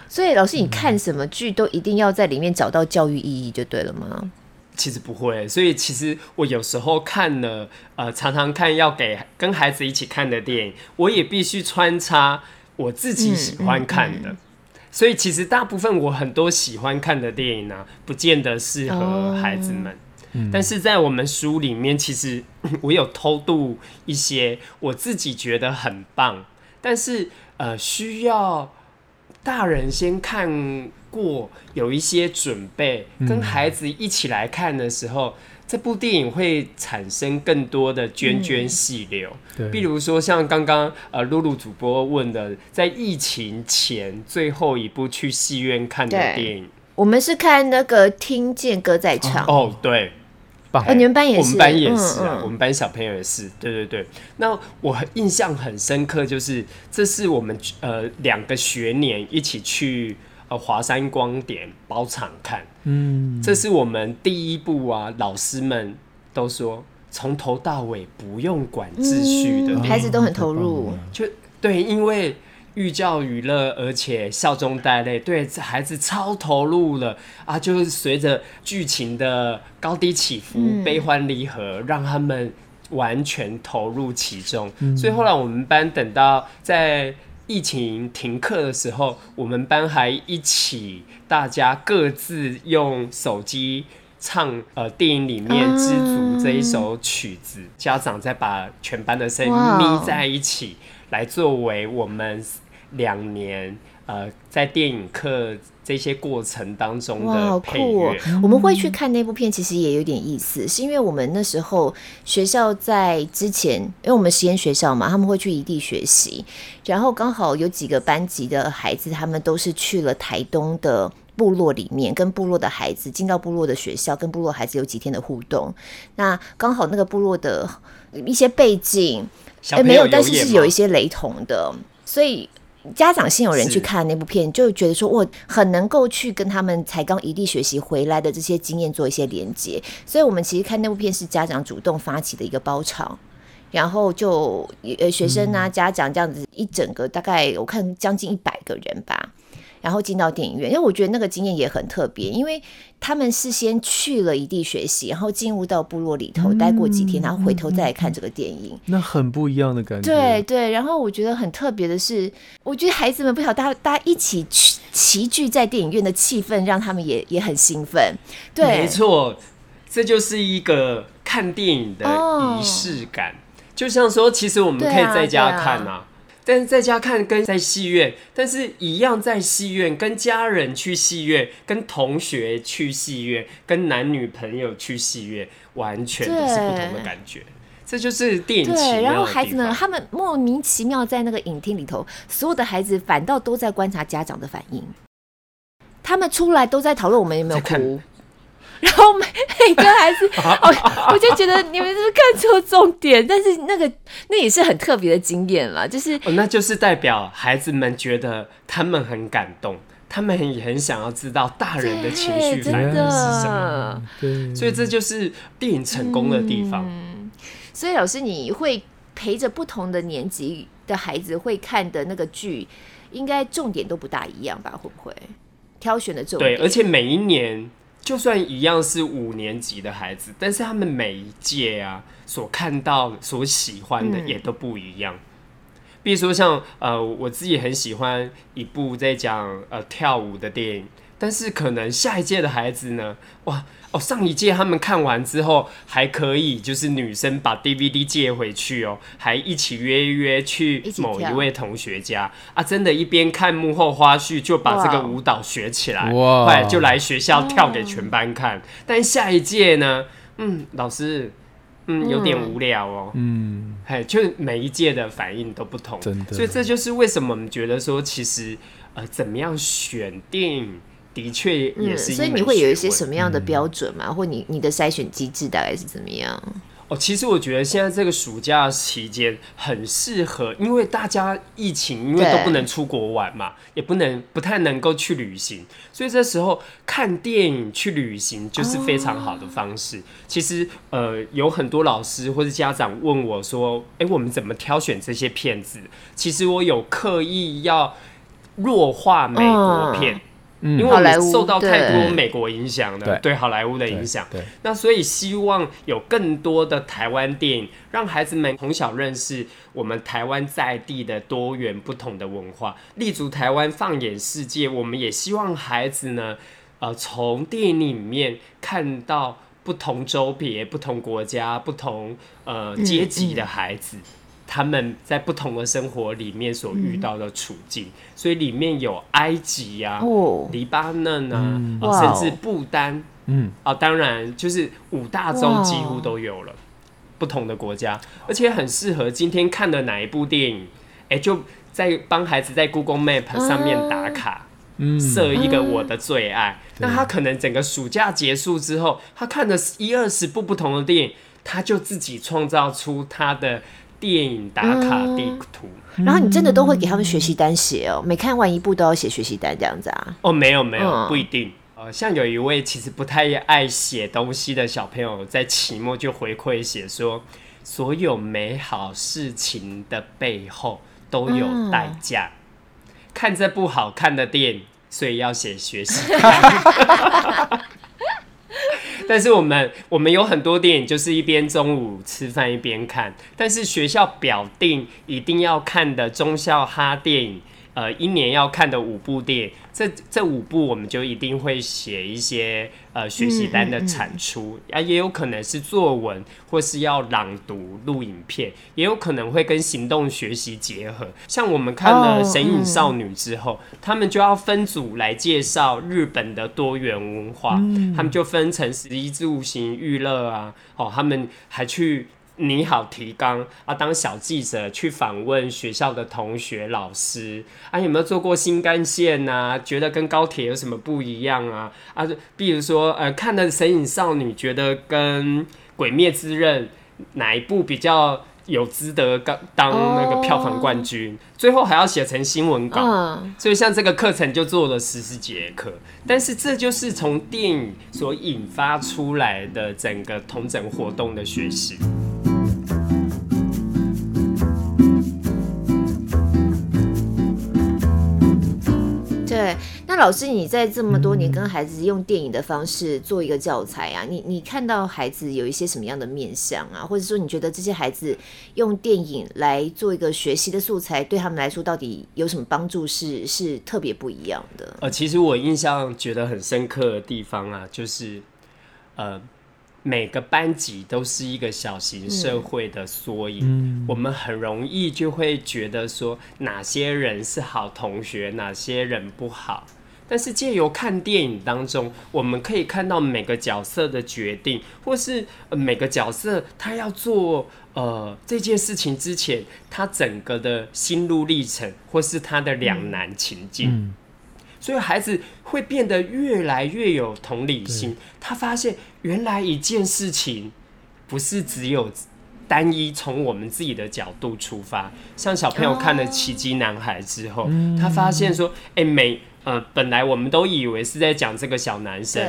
Speaker 1: 所以老师，你看什么剧都一定要在里面找到教育意义就对了吗？
Speaker 3: 其实不会，所以其实我有时候看了，呃，常常看要给跟孩子一起看的电影，我也必须穿插。我自己喜欢看的，嗯嗯嗯、所以其实大部分我很多喜欢看的电影呢、啊，不见得适合孩子们。哦、但是在我们书里面，其实 (laughs) 我有偷渡一些我自己觉得很棒，但是呃需要大人先看过，有一些准备，跟孩子一起来看的时候。嗯这部电影会产生更多的涓涓细流，嗯、对，比如说像刚刚呃露露主播问的，在疫情前最后一部去戏院看的电影，
Speaker 1: 我们是看那个《听见歌在唱》
Speaker 3: 哦，对，
Speaker 1: 棒、欸，你们班也是，
Speaker 3: 我们班也是啊，嗯嗯、我们班小朋友也是，对对对。那我印象很深刻，就是这是我们呃两个学年一起去。呃，华山光点包场看，嗯，这是我们第一部啊。老师们都说，从头到尾不用管秩序的，
Speaker 1: 孩子都很投入。
Speaker 3: 就对，因为寓教于乐，而且笑中带泪，对孩子超投入了啊！就是随着剧情的高低起伏、嗯、悲欢离合，让他们完全投入其中。嗯、所以后来我们班等到在。疫情停课的时候，我们班还一起，大家各自用手机唱呃电影里面《知足》这一首曲子，嗯、家长再把全班的声音眯在一起，来作为我们两年。呃，在电影课这些过程当中的配乐，
Speaker 1: 哇，好酷哦！我们会去看那部片，其实也有点意思，是因为我们那时候学校在之前，因为我们实验学校嘛，他们会去异地学习，然后刚好有几个班级的孩子，他们都是去了台东的部落里面，跟部落的孩子进到部落的学校，跟部落孩子有几天的互动。那刚好那个部落的一些背景，哎，没有，但是是有一些雷同的，所以。家长先有人去看那部片，就觉得说我很能够去跟他们才刚异地学习回来的这些经验做一些连接，所以我们其实看那部片是家长主动发起的一个包场，然后就呃学生啊家长这样子一整个大概我看将近一百个人吧。然后进到电影院，因为我觉得那个经验也很特别，因为他们是先去了一地学习，然后进入到部落里头待过几天，然后回头再来看这个电影，
Speaker 2: 那很不一样的感觉。
Speaker 1: 对对，然后我觉得很特别的是，我觉得孩子们不晓得大家大家一起去齐聚在电影院的气氛，让他们也也很兴奋。对，
Speaker 3: 没错，这就是一个看电影的仪式感，哦、就像说，其实我们可以在家看啊。但是在家看跟在戏院，但是一样在戏院，跟家人去戏院，跟同学去戏院，跟男女朋友去戏院，完全都是不同的感觉。这就是电影。对，然后孩
Speaker 1: 子呢，他们莫名其妙在那个影厅里头，所有的孩子反倒都在观察家长的反应。他们出来都在讨论我们有没有哭。然后每每个孩子，我就觉得你们是不是看错重点？但是那个那也是很特别的经验了，就是、
Speaker 3: 哦，那就是代表孩子们觉得他们很感动，他们也很想要知道大人的情绪反应是什么。对，所以这就是电影成功的地方。
Speaker 1: 嗯、所以老师，你会陪着不同的年级的孩子会看的那个剧，应该重点都不大一样吧？会不会挑选的重点？
Speaker 3: 对，而且每一年。就算一样是五年级的孩子，但是他们每一届啊，所看到、所喜欢的也都不一样。嗯、比如说像呃，我自己很喜欢一部在讲呃跳舞的电影，但是可能下一届的孩子呢，哇。哦，上一届他们看完之后还可以，就是女生把 DVD 借回去哦，还一起约约去某一位同学家啊，真的，一边看幕后花絮就把这个舞蹈学起来，哇，后来就来学校跳给全班看。但下一届呢，嗯，老师嗯，有点无聊哦。
Speaker 2: 嗯，
Speaker 3: 嘿，就每一届的反应都不同，
Speaker 2: 真的。
Speaker 3: 所以这就是为什么我们觉得说，其实呃，怎么样选电影的确也是、嗯。
Speaker 1: 所以你会有一些什么样的标准吗？嗯、或你你的筛选机制大概是怎么样？
Speaker 3: 哦，其实我觉得现在这个暑假期间很适合，因为大家疫情，因为都不能出国玩嘛，也不能不太能够去旅行，所以这时候看电影去旅行就是非常好的方式。哦、其实呃，有很多老师或者家长问我说：“哎，我们怎么挑选这些片子？”其实我有刻意要弱化美国片。哦因为我们受到太多美国影响的，对。好莱坞的影响，那所以希望有更多的台湾电影，让孩子们从小认识我们台湾在地的多元不同的文化，立足台湾，放眼世界。我们也希望孩子呢，呃，从电影里面看到不同州别、不同国家、不同呃阶级的孩子。嗯嗯他们在不同的生活里面所遇到的处境，嗯、所以里面有埃及啊、哦、黎巴嫩啊，嗯、甚至不丹，嗯。啊，当然就是五大洲几乎都有了不同的国家，而且很适合今天看的哪一部电影，哎、欸，就在帮孩子在 Google Map 上面打卡，设、嗯、一个我的最爱。嗯、那他可能整个暑假结束之后，他看了一二十部不同的电影，他就自己创造出他的。电影打卡地图，
Speaker 1: 嗯，然后你真的都会给他们学习单写哦，每看完一部都要写学习单这样子啊？
Speaker 3: 哦，没有没有，嗯、不一定。呃，像有一位其实不太爱写东西的小朋友，在期末就回馈写说，所有美好事情的背后都有代价。嗯、看这部好看的电影，所以要写学习单。但是我们我们有很多电影，就是一边中午吃饭一边看。但是学校表定一定要看的中校哈电影，呃，一年要看的五部电影。这这五部我们就一定会写一些呃学习单的产出啊，也有可能是作文，或是要朗读录影片，也有可能会跟行动学习结合。像我们看了《神隐少女》之后，他们就要分组来介绍日本的多元文化，他们就分成十一住行娱乐啊，哦，他们还去。你好，提纲啊，当小记者去访问学校的同学、老师啊，有没有坐过新干线啊？觉得跟高铁有什么不一样啊？啊，比如说呃，看了《神隐少女》，觉得跟《鬼灭之刃》哪一部比较有资格当当那个票房冠军？Oh. 最后还要写成新闻稿，uh. 所以像这个课程就做了十四节课。但是这就是从电影所引发出来的整个同整活动的学习。
Speaker 1: 对，那老师，你在这么多年跟孩子用电影的方式做一个教材啊，你你看到孩子有一些什么样的面相啊，或者说你觉得这些孩子用电影来做一个学习的素材，对他们来说到底有什么帮助是？是是特别不一样的？
Speaker 3: 呃，其实我印象觉得很深刻的地方啊，就是呃。每个班级都是一个小型社会的缩影，嗯、我们很容易就会觉得说哪些人是好同学，哪些人不好。但是借由看电影当中，我们可以看到每个角色的决定，或是每个角色他要做呃这件事情之前，他整个的心路历程，或是他的两难情境。所以孩子会变得越来越有同理心。他发现原来一件事情不是只有单一从我们自己的角度出发。像小朋友看了《奇迹男孩》之后，他发现说：“哎，每呃本来我们都以为是在讲这个小男生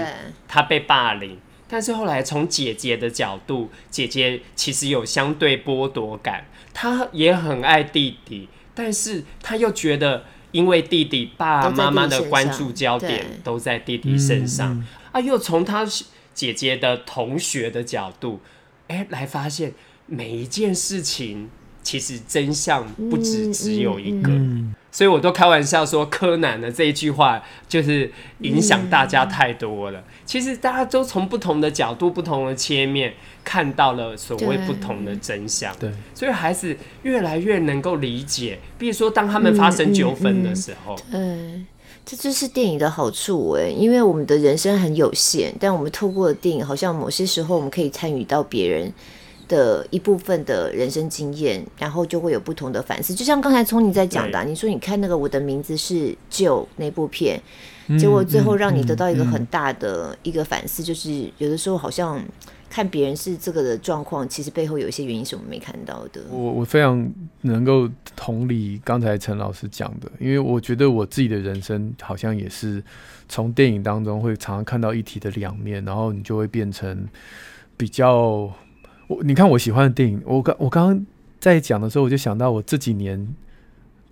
Speaker 3: 他被霸凌，但是后来从姐姐的角度，姐姐其实有相对剥夺感。她也很爱弟弟，但是她又觉得。”因为弟弟爸爸妈妈的关注焦点都在弟弟身上，嗯、啊，又从他姐姐的同学的角度，哎，来发现每一件事情其实真相不止只有一个。嗯嗯嗯所以我都开玩笑说，柯南的这一句话就是影响大家太多了。嗯、其实大家都从不同的角度、不同的切面看到了所谓不同的真相。对，所以孩子越来越能够理解。比如说，当他们发生纠纷的时候，嗯，嗯，
Speaker 1: 嗯，这就是电影的好处哎，因为我们的人生很有限，但我们透过电影，好像某些时候我们可以参与到别人的一部分的人生经验，然后就会有不同的反思。就像刚才聪你在讲的，你说你看那个《我的名字是 Joe》那部片，结果最后让你得到一个很大的一个反思，就是有的时候好像看别人是这个的状况，其实背后有一些原因是我们没看到的。
Speaker 2: 我我非常能够同理刚才陈老师讲的，因为我觉得我自己的人生好像也是从电影当中会常常看到议题的两面，然后你就会变成比较。你看我喜欢的电影，我刚我刚刚在讲的时候，我就想到我这几年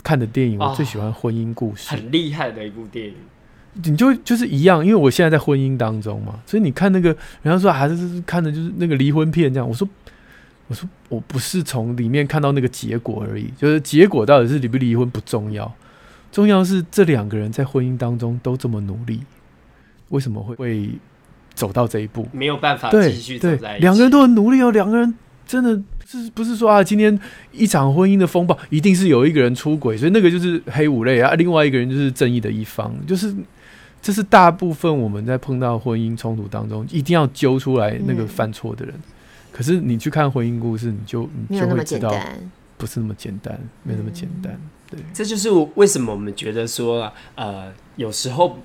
Speaker 2: 看的电影，我最喜欢《婚姻故事》，
Speaker 3: 很厉害的一部电影。
Speaker 2: 你就就是一样，因为我现在在婚姻当中嘛，所以你看那个，人家说还是看的就是那个离婚片这样。我说，我说我不是从里面看到那个结果而已，就是结果到底是离不离婚不重要，重要是这两个人在婚姻当中都这么努力，为什么会会？走到这一步，
Speaker 3: 没有办法继续走在一起。
Speaker 2: 两个人都很努力哦，两个人真的是不是说啊，今天一场婚姻的风暴，一定是有一个人出轨，所以那个就是黑五类啊，另外一个人就是正义的一方，就是这是大部分我们在碰到婚姻冲突当中，一定要揪出来那个犯错的人。嗯、可是你去看婚姻故事，你就你就会知道，不是那么简单，没那么简单。对，
Speaker 3: 这就是为什么我们觉得说，呃，有时候。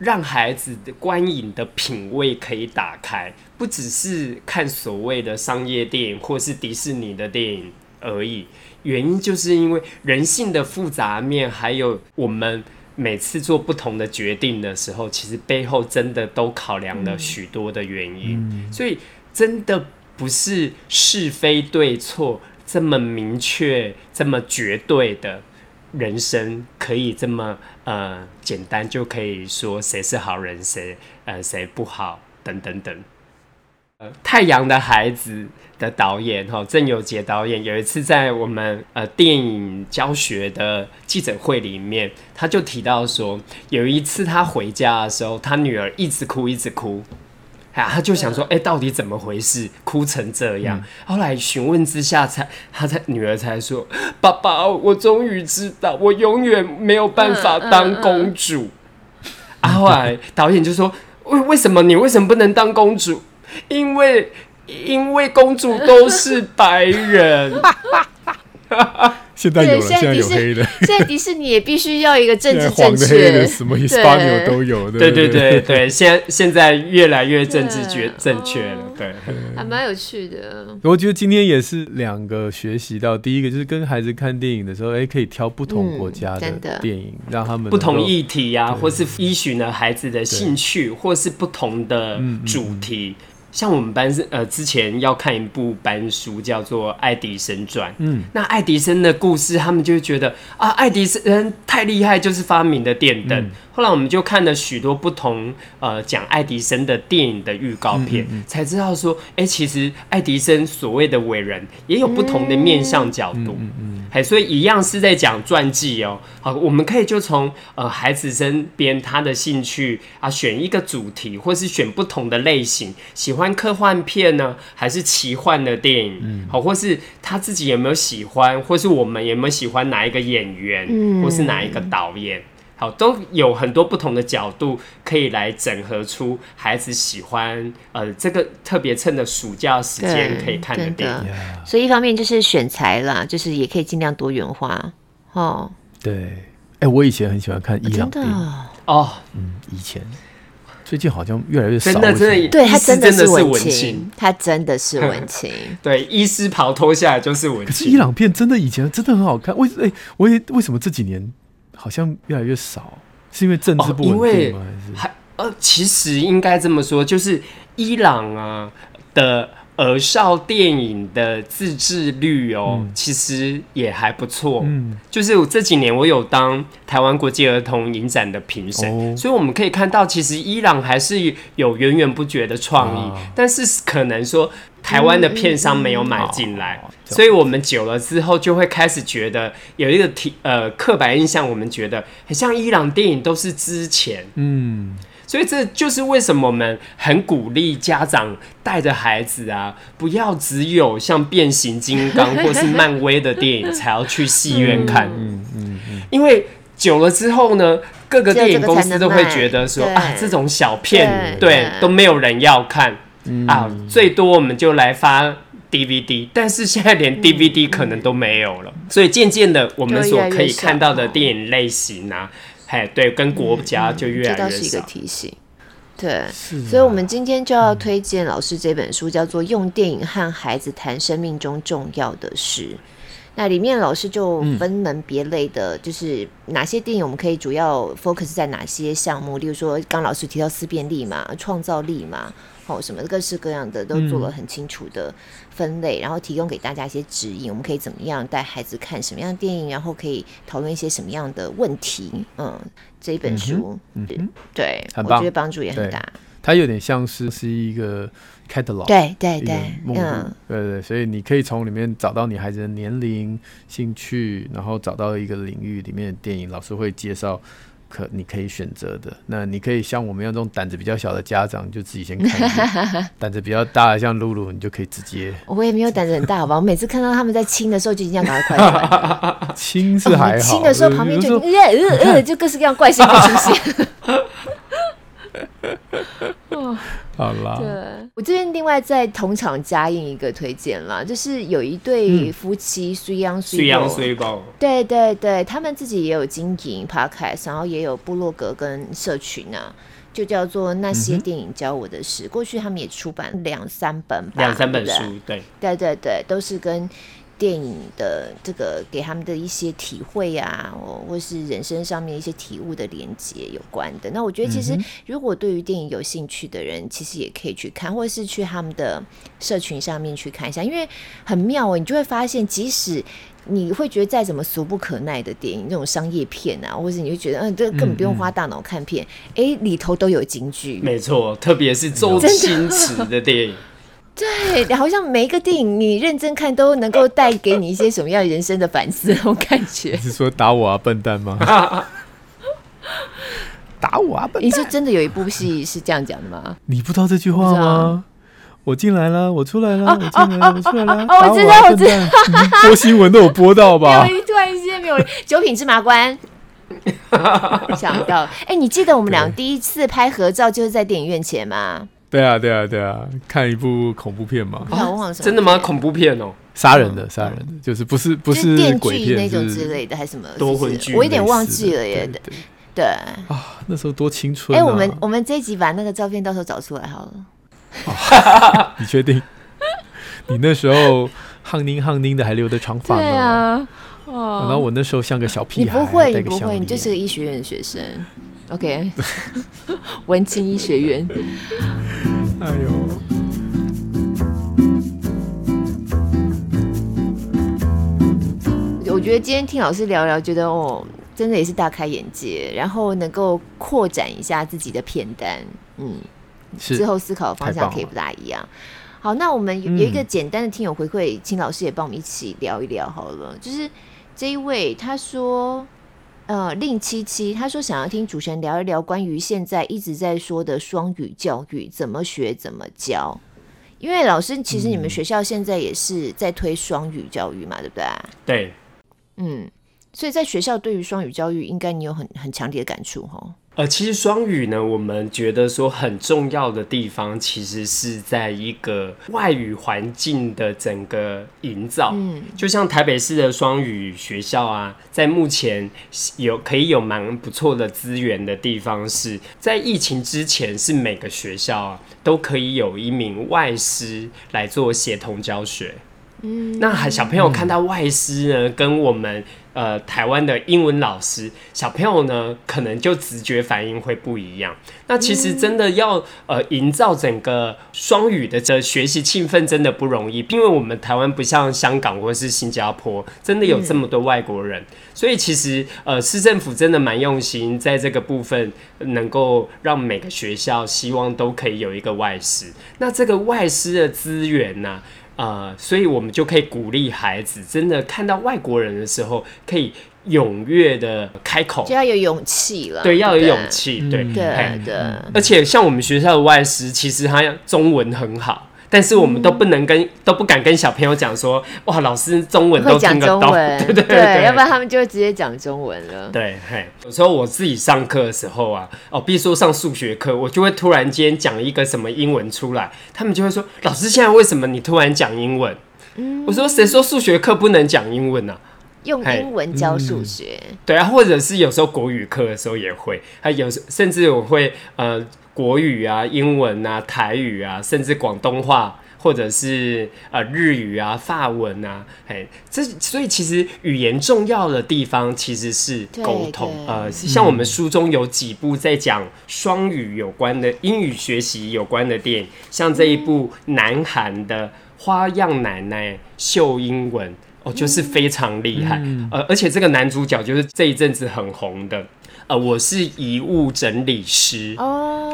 Speaker 3: 让孩子的观影的品味可以打开，不只是看所谓的商业电影或是迪士尼的电影而已。原因就是因为人性的复杂面，还有我们每次做不同的决定的时候，其实背后真的都考量了许多的原因。嗯，所以真的不是是非对错这么明确、这么绝对的。人生可以这么呃简单，就可以说谁是好人，谁呃谁不好，等等等。呃，《太阳的孩子》的导演哈郑有杰导演有一次在我们呃电影教学的记者会里面，他就提到说，有一次他回家的时候，他女儿一直哭，一直哭。啊，他就想说，哎、欸，到底怎么回事？哭成这样。嗯、后来询问之下才，才他才女儿才说：“爸爸，我终于知道，我永远没有办法当公主。嗯”嗯嗯、啊，后来导演就说：“为为什么你为什么不能当公主？因为因为公主都是白人。(laughs) ”
Speaker 2: 现在有了，现在有黑的。(laughs)
Speaker 1: 现在迪士尼也必须要一个政治 (laughs) 正确，
Speaker 2: 的什么 Hispanic 都有的。
Speaker 3: 对对对对，现在现在越来越政治觉正确了，对，
Speaker 1: 还蛮有趣的。
Speaker 2: 我觉得今天也是两个学习到，第一个就是跟孩子看电影的时候，哎，可以挑不同国家的电影，让他们
Speaker 3: 不同议题呀，或是依循了孩子的兴趣，或是不同的主题。像我们班是呃，之前要看一部班书，叫做《爱迪生传》。嗯，那爱迪生的故事，他们就会觉得啊，爱迪生太厉害，就是发明的电灯。嗯后来我们就看了许多不同呃讲爱迪生的电影的预告片，嗯嗯嗯、才知道说，哎、欸，其实爱迪生所谓的伟人也有不同的面向角度，哎、嗯，嗯、所以一样是在讲传记哦。好，我们可以就从呃孩子身边他的兴趣啊，选一个主题，或是选不同的类型，喜欢科幻片呢，还是奇幻的电影？嗯。好，或是他自己有没有喜欢，或是我们有没有喜欢哪一个演员，嗯、或是哪一个导演？好，都有很多不同的角度可以来整合出孩子喜欢，呃，这个特别趁着暑假时间可以看的电影。
Speaker 1: 所以一方面就是选材啦，就是也可以尽量多元化。哦，
Speaker 2: 对，哎、欸，我以前很喜欢看伊朗电影。
Speaker 3: 哦，
Speaker 2: 嗯，以前最近好像越来越少。
Speaker 3: 真的，真的，
Speaker 1: 对他真的是文青，他真的是文青。(laughs)
Speaker 3: 对，医师袍脱下来就是文青。
Speaker 2: 可是伊朗片真的以前真的很好看，为哎、欸，我也为什么这几年？好像越来越少，是因为政治不稳定吗？还是
Speaker 3: 还呃，其实应该这么说，就是伊朗啊的儿少电影的自制率哦，嗯、其实也还不错。嗯，就是我这几年我有当台湾国际儿童影展的评审，哦、所以我们可以看到，其实伊朗还是有源源不绝的创意，啊、但是可能说。台湾的片商没有买进来，所以我们久了之后就会开始觉得有一个题呃刻板印象，我们觉得很像伊朗电影都是之前，嗯，所以这就是为什么我们很鼓励家长带着孩子啊，不要只有像变形金刚或是漫威的电影才要去戏院看，嗯嗯嗯，因为久了之后呢，各个电影公司都会觉得说啊，这种小片对都没有人要看。嗯、啊，最多我们就来发 DVD，但是现在连 DVD 可能都没有了，嗯、所以渐渐的，我们所可以看到的电影类型啊，哎，对，跟国家就越来越少。嗯嗯、这倒是一个提醒。
Speaker 1: 对，啊、所以，我们今天就要推荐老师这本书，叫做《用电影和孩子谈生命中重要的事》。那里面老师就分门别类的，就是哪些电影我们可以主要 focus 在哪些项目，例如说，刚老师提到思辨力嘛、创造力嘛，哦，什么各式各样的都做了很清楚的分类，然后提供给大家一些指引，我们可以怎么样带孩子看什么样的电影，然后可以讨论一些什么样的问题。嗯，这一本书，嗯，对，我觉得帮助也很大。
Speaker 2: 它有点像是是一个。catalog
Speaker 1: 对对对，嗯，
Speaker 2: 对对，所以你可以从里面找到你孩子的年龄、兴趣，然后找到一个领域里面的电影，老师会介绍可你可以选择的。那你可以像我们这种胆子比较小的家长，就自己先看；(laughs) 胆子比较大的，像露露，你就可以直接。
Speaker 1: 我也没有胆子很大，好吧？我每次看到他们在亲的时候，就已经要赶快快。
Speaker 2: 亲是还好，
Speaker 1: 亲的时候旁边就呃呃呃，就各式各样怪声会出现。
Speaker 2: 好啦，
Speaker 1: 对，另外再同场加映一个推荐啦，就是有一对夫妻，虽央虽
Speaker 3: 央水宝，
Speaker 1: 对对对，他们自己也有经营 podcast，然后也有部落格跟社群啊，就叫做那些电影教我的事。嗯、过去他们也出版两三本吧，
Speaker 3: 两三本书，对
Speaker 1: 对对对，都是跟。电影的这个给他们的一些体会啊，或是人生上面一些体悟的连接有关的。那我觉得，其实如果对于电影有兴趣的人，其实也可以去看，或者是去他们的社群上面去看一下，因为很妙哦。你就会发现，即使你会觉得再怎么俗不可耐的电影，那种商业片啊，或者你会觉得，嗯，这根本不用花大脑看片，哎、嗯嗯，里头都有京剧。
Speaker 3: 没错，特别是周星驰的电影。
Speaker 1: 对，好像每一个电影你认真看都能够带给你一些什么样人生的反思，(laughs) 那种感觉。
Speaker 2: 你是说打我啊，笨蛋吗？(laughs) 打我啊，笨蛋！
Speaker 1: 你是真的有一部戏是这样讲的吗？
Speaker 2: 你不知道这句话吗？我进来了，我出来了，我进来了，我出来了。
Speaker 1: 哦，我知道，我知道，
Speaker 2: 播新闻都有播到吧？
Speaker 1: 没 (laughs) 有，突然间没有。九品芝麻官，想不到。哎，你记得我们俩第一次拍合照就是在电影院前吗？
Speaker 2: 对啊，对啊，对啊，看一部恐怖片嘛？
Speaker 3: 真的吗？恐怖片哦，
Speaker 2: 杀人的，杀人的，就是不是不是鬼片
Speaker 1: 那种之类的，还是什
Speaker 3: 么剧？
Speaker 1: 我有点忘记了耶。对
Speaker 2: 啊，那时候多青春！
Speaker 1: 哎，我们我们这一集把那个照片到时候找出来好了。(laughs)
Speaker 2: 你确定？你那时候汗 ninh 夯 ninh 的，还留着长发呢。对啊，然后我那时候像个小屁孩，
Speaker 1: 你不会，你不会，你就是个医学院的学生。OK，(laughs) 文青医学院。哎呦，我觉得今天听老师聊聊，觉得哦，真的也是大开眼界，然后能够扩展一下自己的片单，嗯，之后思考的方向可以不大一样。好，那我们有一个简单的听友回馈，嗯、请老师也帮我们一起聊一聊好了。就是这一位他说。呃，令七七他说想要听主持人聊一聊关于现在一直在说的双语教育怎么学怎么教，因为老师其实你们学校现在也是在推双语教育嘛，嗯、对不对？
Speaker 3: 对，
Speaker 1: 嗯，所以在学校对于双语教育，应该你有很很强烈的感触哈。
Speaker 3: 呃，其实双语呢，我们觉得说很重要的地方，其实是在一个外语环境的整个营造。嗯，就像台北市的双语学校啊，在目前有可以有蛮不错的资源的地方是，是在疫情之前，是每个学校啊都可以有一名外师来做协同教学。嗯，那小朋友看到外师呢，嗯、跟我们。呃，台湾的英文老师小朋友呢，可能就直觉反应会不一样。那其实真的要呃营造整个双语的这学习气氛，真的不容易，因为我们台湾不像香港或是新加坡，真的有这么多外国人。嗯、所以其实呃市政府真的蛮用心，在这个部分能够让每个学校希望都可以有一个外师。那这个外师的资源呢、啊？呃，所以我们就可以鼓励孩子，真的看到外国人的时候，可以踊跃的开口，
Speaker 1: 就要有勇气了。
Speaker 3: 对，要有勇气。对，对，对。而且像我们学校的外师，其实他中文很好，但是我们都不能跟、嗯、都不敢跟小朋友讲说，哇，老师中文都听得懂，(laughs) 对对对，对，
Speaker 1: 要不然他们就会直接讲中文了。
Speaker 3: 对，嘿，有时候我自己上课的时候啊，哦，比如说上数学课，我就会突然间讲一个什么英文出来，他们就会说，老师现在为什么你突然讲英文？嗯，我说谁说数学课不能讲英文呢、啊？
Speaker 1: 用英文教数学、嗯，
Speaker 3: 对啊，或者是有时候国语课的时候也会，还有甚至我会呃国语啊、英文啊、台语啊，甚至广东话，或者是呃日语啊、法文啊，哎，这所以其实语言重要的地方其实是沟通，呃，像我们书中有几部在讲双语有关的、嗯、英语学习有关的电影，像这一部南韩的《花样奶奶秀英文》。哦，就是非常厉害，嗯，呃，而且这个男主角就是这一阵子很红的，呃，我是遗物整理师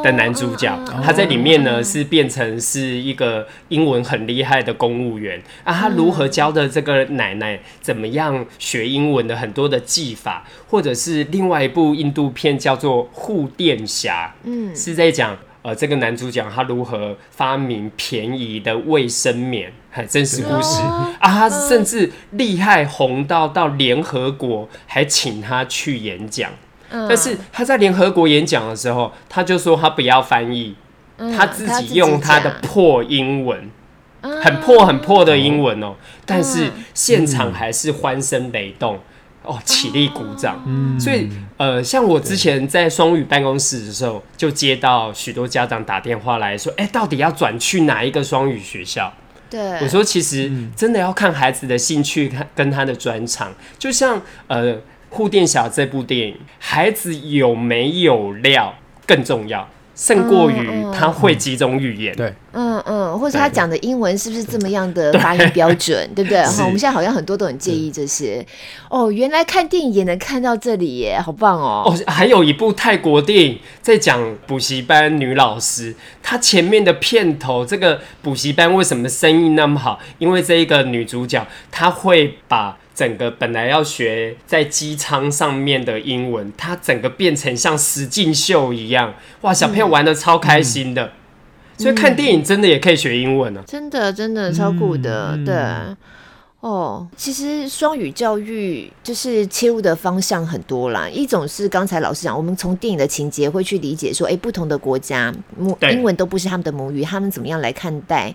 Speaker 3: 的男主角，哦，他在里面呢，哦，是变成是一个英文很厉害的公务员啊，他如何教的这个奶奶怎么样学英文的很多的技法，或者是另外一部印度片叫做《护垫侠》，嗯，是在讲。呃，这个男主角他如何发明便宜的卫生棉？还真实故事啊！他甚至厉害红到到联合国还请他去演讲。但是他在联合国演讲的时候，他就说他不要翻译，他自己用他的破英文，很破很破的英文哦。但是现场还是欢声雷动。哦，起立鼓掌，嗯，所以呃，像我之前在双语办公室的时候，就接到许多家长打电话来说，哎、欸，到底要转去哪一个双语学校？
Speaker 1: 对，
Speaker 3: 我说其实真的要看孩子的兴趣，看跟他的专长，就像呃《护垫侠》这部电影，孩子有没有料更重要。胜过于他会几种语言，对，
Speaker 1: 嗯嗯，或者他讲的英文是不是这么样的发音标准，对，对不对？(laughs) 哈，我们现在好像很多都很介意这些。哦，原来看电影也能看到这里耶，好棒哦！
Speaker 3: 哦，还有一部泰国电影在讲补习班女老师，她前面的片头，这个补习班为什么生意那么好？因为这一个女主角她会把。整个本来要学在机舱上面的英文，它整个变成像实境秀一样，哇！小朋友玩的超开心的，嗯、所以看电影真的也可以学英文呢、啊嗯。
Speaker 1: 真的，真的超酷的，嗯、对。哦，其实双语教育就是切入的方向很多啦。一种是刚才老师讲，我们从电影的情节会去理解说，哎、欸，不同的国家母英文都不是他们的母语，他们怎么样来看待？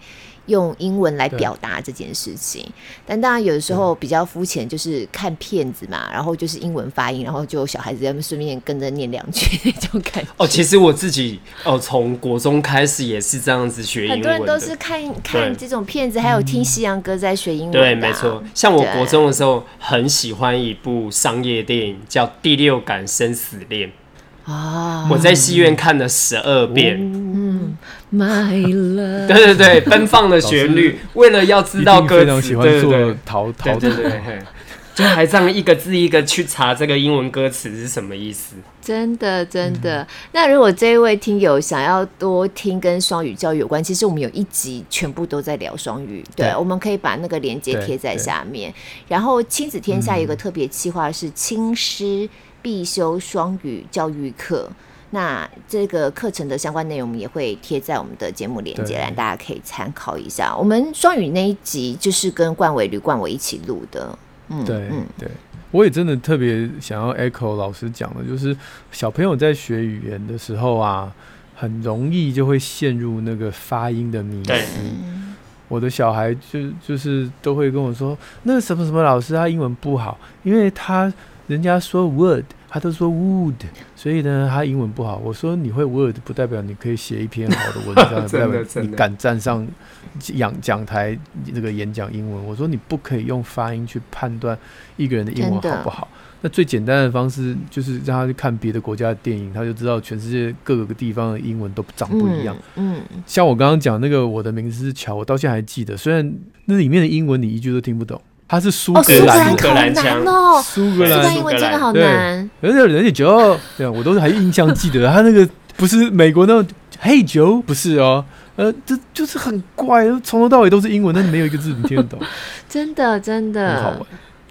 Speaker 1: 用英文来表达这件事情，但当然有的时候比较肤浅，就是看片子嘛，然后就是英文发音，然后就小孩子在那顺便跟着念两句 (laughs) 那种感觉。
Speaker 3: 哦，其实我自己哦，从国中开始也是这样子学英文，
Speaker 1: 很多人都是看看这种片子，还有听西洋歌在学英文、啊。
Speaker 3: 对，没错。像我国中的时候，很喜欢一部商业电影，叫《第六感生死恋》。啊！我在戏院看了十二遍。嗯，My love。对对对，奔放的旋律，为了要知道歌词，对对对，逃逃对对对，就还这样一个字一个去查这个英文歌词是什么意思。
Speaker 1: 真的真的。那如果这一位听友想要多听跟双语教育有关，其实我们有一集全部都在聊双语。对，我们可以把那个链接贴在下面。然后亲子天下有个特别计划是亲师。必修双语教育课，那这个课程的相关内容也会贴在我们的节目链接栏，大家可以参考一下。我们双语那一集就是跟冠伟吕冠伟一起录的，嗯，
Speaker 2: 对，嗯，对，我也真的特别想要 echo 老师讲的，就是小朋友在学语言的时候啊，很容易就会陷入那个发音的迷思。我的小孩就就是都会跟我说，那个什么什么老师他英文不好，因为他。人家说 would，他都说 would，所以呢，他英文不好。我说你会 would，不代表你可以写一篇好的文章，(laughs) 不代表你敢站上讲讲台那个演讲英文。我说你不可以用发音去判断一个人的英文好不好。那最简单的方式就是让他去看别的国家的电影，他就知道全世界各个地方的英文都长不一样。嗯，嗯像我刚刚讲那个我的名字是乔，我到现在还记得，虽然那里面的英文你一句都听不懂。他是苏格兰，
Speaker 1: 苏格兰腔哦，苏格兰英文真的好难。而且人家就对啊，我都是还印象记得，(laughs) 他那个不是美国那种 Hey Joe，不是哦，呃，这就是很怪，从头到尾都是英文，但是没有一个字你听得懂。(laughs) 真的，真的。很好玩。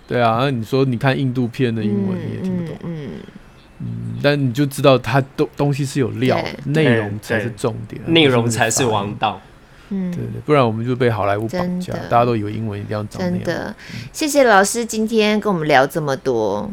Speaker 1: 对啊，你说你看印度片的英文你也听不懂，嗯嗯，但你就知道它东东西是有料，内容才是重点，内容才是王道。
Speaker 2: 嗯，对对，不然我们就被好莱坞绑架，大家都以为英文一定要长那样。
Speaker 1: 真的，谢谢老师今天跟我们聊这么多。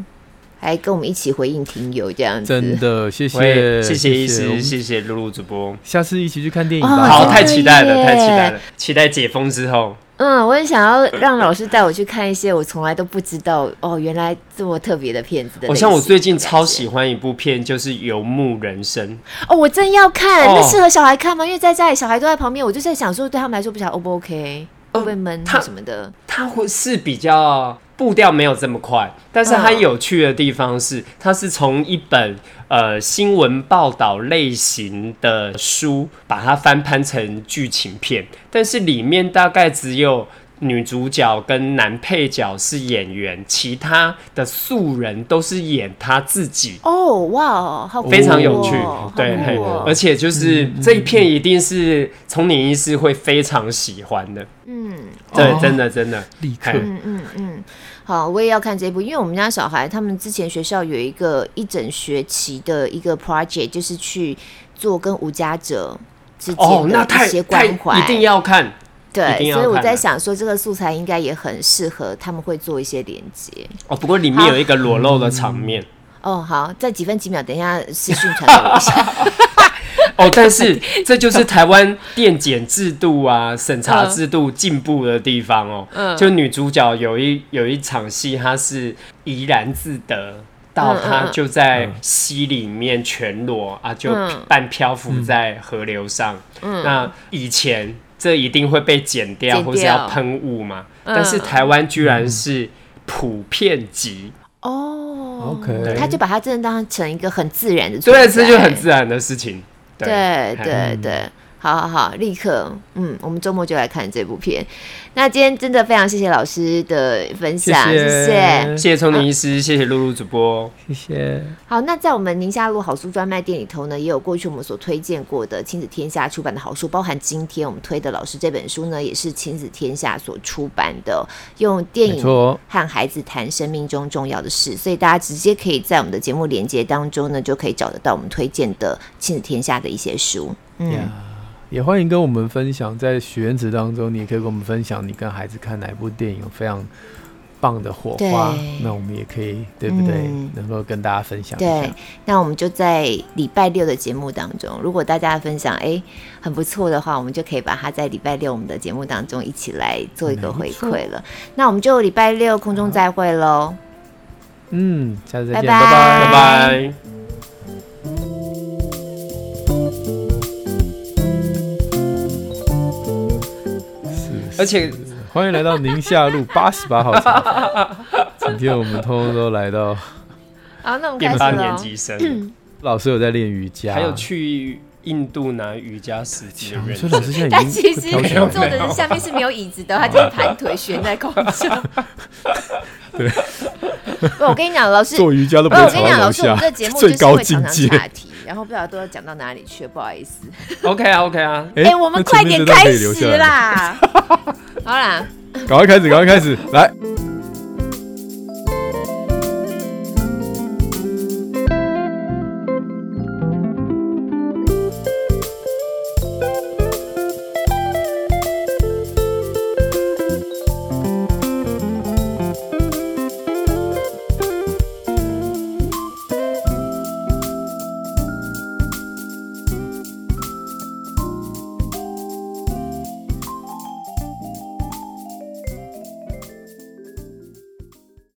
Speaker 1: 还跟我们一起回应听友这样子，
Speaker 2: 真的谢谢
Speaker 3: 谢谢医师，谢谢露露主播，
Speaker 2: 下次一起去看电影吧。
Speaker 3: 好，太期待了，太期待了，期待解封之后。
Speaker 1: 嗯，我很想要 (laughs) 让老师带我去看一些我从来都不知道哦，原来这么特别的片子的。
Speaker 3: 我像我最近超喜欢一部片，就是《游牧人生》
Speaker 1: 哦，我真要看，那适合小孩看吗？因为在家里小孩都在旁边，我就在想说，对他们来说不晓得 O 不 OK，会不会闷他什么的？
Speaker 3: 他会是比较。步调没有这么快，但是它有趣的地方是，它是从一本呃新闻报道类型的书，把它翻拍成剧情片，但是里面大概只有女主角跟男配角是演员，其他的素人都是演他自己。
Speaker 1: 哦，哇，好
Speaker 3: 非常有趣，对，而且就是这一片一定是从你医师会非常喜欢的。嗯，对，真的真的
Speaker 2: 立刻，
Speaker 1: 嗯嗯嗯。好，我也要看这一部，因为我们家小孩他们之前学校有一个一整学期的一个 project，就是去做跟无家者之间的一些关怀，
Speaker 3: 一定要看。
Speaker 1: 对，所以我在想说，这个素材应该也很适合他们会做一些连接。
Speaker 3: 哦，不过里面有一个裸露的场面。
Speaker 1: 嗯、哦，好，在几分几秒，等一下视讯传给我一下。(laughs)
Speaker 3: 哦，但是这就是台湾电检制度啊、审查制度进步的地方哦。嗯，就女主角有一有一场戏，她是怡然自得，到她就在溪里面全裸啊，就半漂浮在河流上。嗯，那以前这一定会被剪掉，或是要喷雾嘛。但是台湾居然是普遍级。
Speaker 1: 哦。OK，他就把它真的当成一个很自然的，
Speaker 3: 对，这就很自然的事情。
Speaker 1: 对对对，好好好，立刻，嗯，我们周末就来看这部片。那今天真的非常谢谢老师的分享，谢谢，
Speaker 3: 谢谢聪明医师，谢谢露露主播，
Speaker 2: 谢谢。
Speaker 1: 好，那在我们宁夏路好书专卖店里头呢，也有过去我们所推荐过的亲子天下出版的好书，包含今天我们推的老师这本书呢，也是亲子天下所出版的，用电影和孩子谈生命中重要的事，所以大家直接可以在我们的节目连接当中呢，就可以找得到我们推荐的亲子天下的一些书，嗯。Yeah.
Speaker 2: 也欢迎跟我们分享，在许愿池当中，你也可以跟我们分享你跟孩子看哪部电影有非常棒的火花，那我们也可以，对不对？嗯、能够跟大家分享。
Speaker 1: 对，那我们就在礼拜六的节目当中，如果大家分享哎很不错的话，我们就可以把它在礼拜六我们的节目当中一起来做一个回馈了。那我们就礼拜六空中再会喽。
Speaker 2: 嗯，下次再见，
Speaker 1: 拜拜，拜
Speaker 3: 拜。而且
Speaker 2: 欢迎来到宁夏路八十八号茶 (laughs) 今天我们通通都来到。
Speaker 1: 啊，那我们开始了。
Speaker 3: 年级生，(clears throat)
Speaker 2: 老师有在练瑜伽，
Speaker 3: 还有去印度拿瑜伽时期的人。
Speaker 2: 所以老师现在
Speaker 1: 但其实坐的下面是没有椅子的，他就是盘腿悬在空中。(laughs)
Speaker 2: 对。(laughs)
Speaker 1: 不，我跟你讲，老师
Speaker 2: 做瑜伽都不。我跟你讲，老师，我们这节目最高境界。
Speaker 1: 然后不知道都要讲到哪里去了，不好意思。
Speaker 3: OK 啊，OK 啊，(laughs)
Speaker 1: 哎、欸，我们快点开始啦！(laughs) 好啦，
Speaker 2: 赶快开始，赶快开始，来。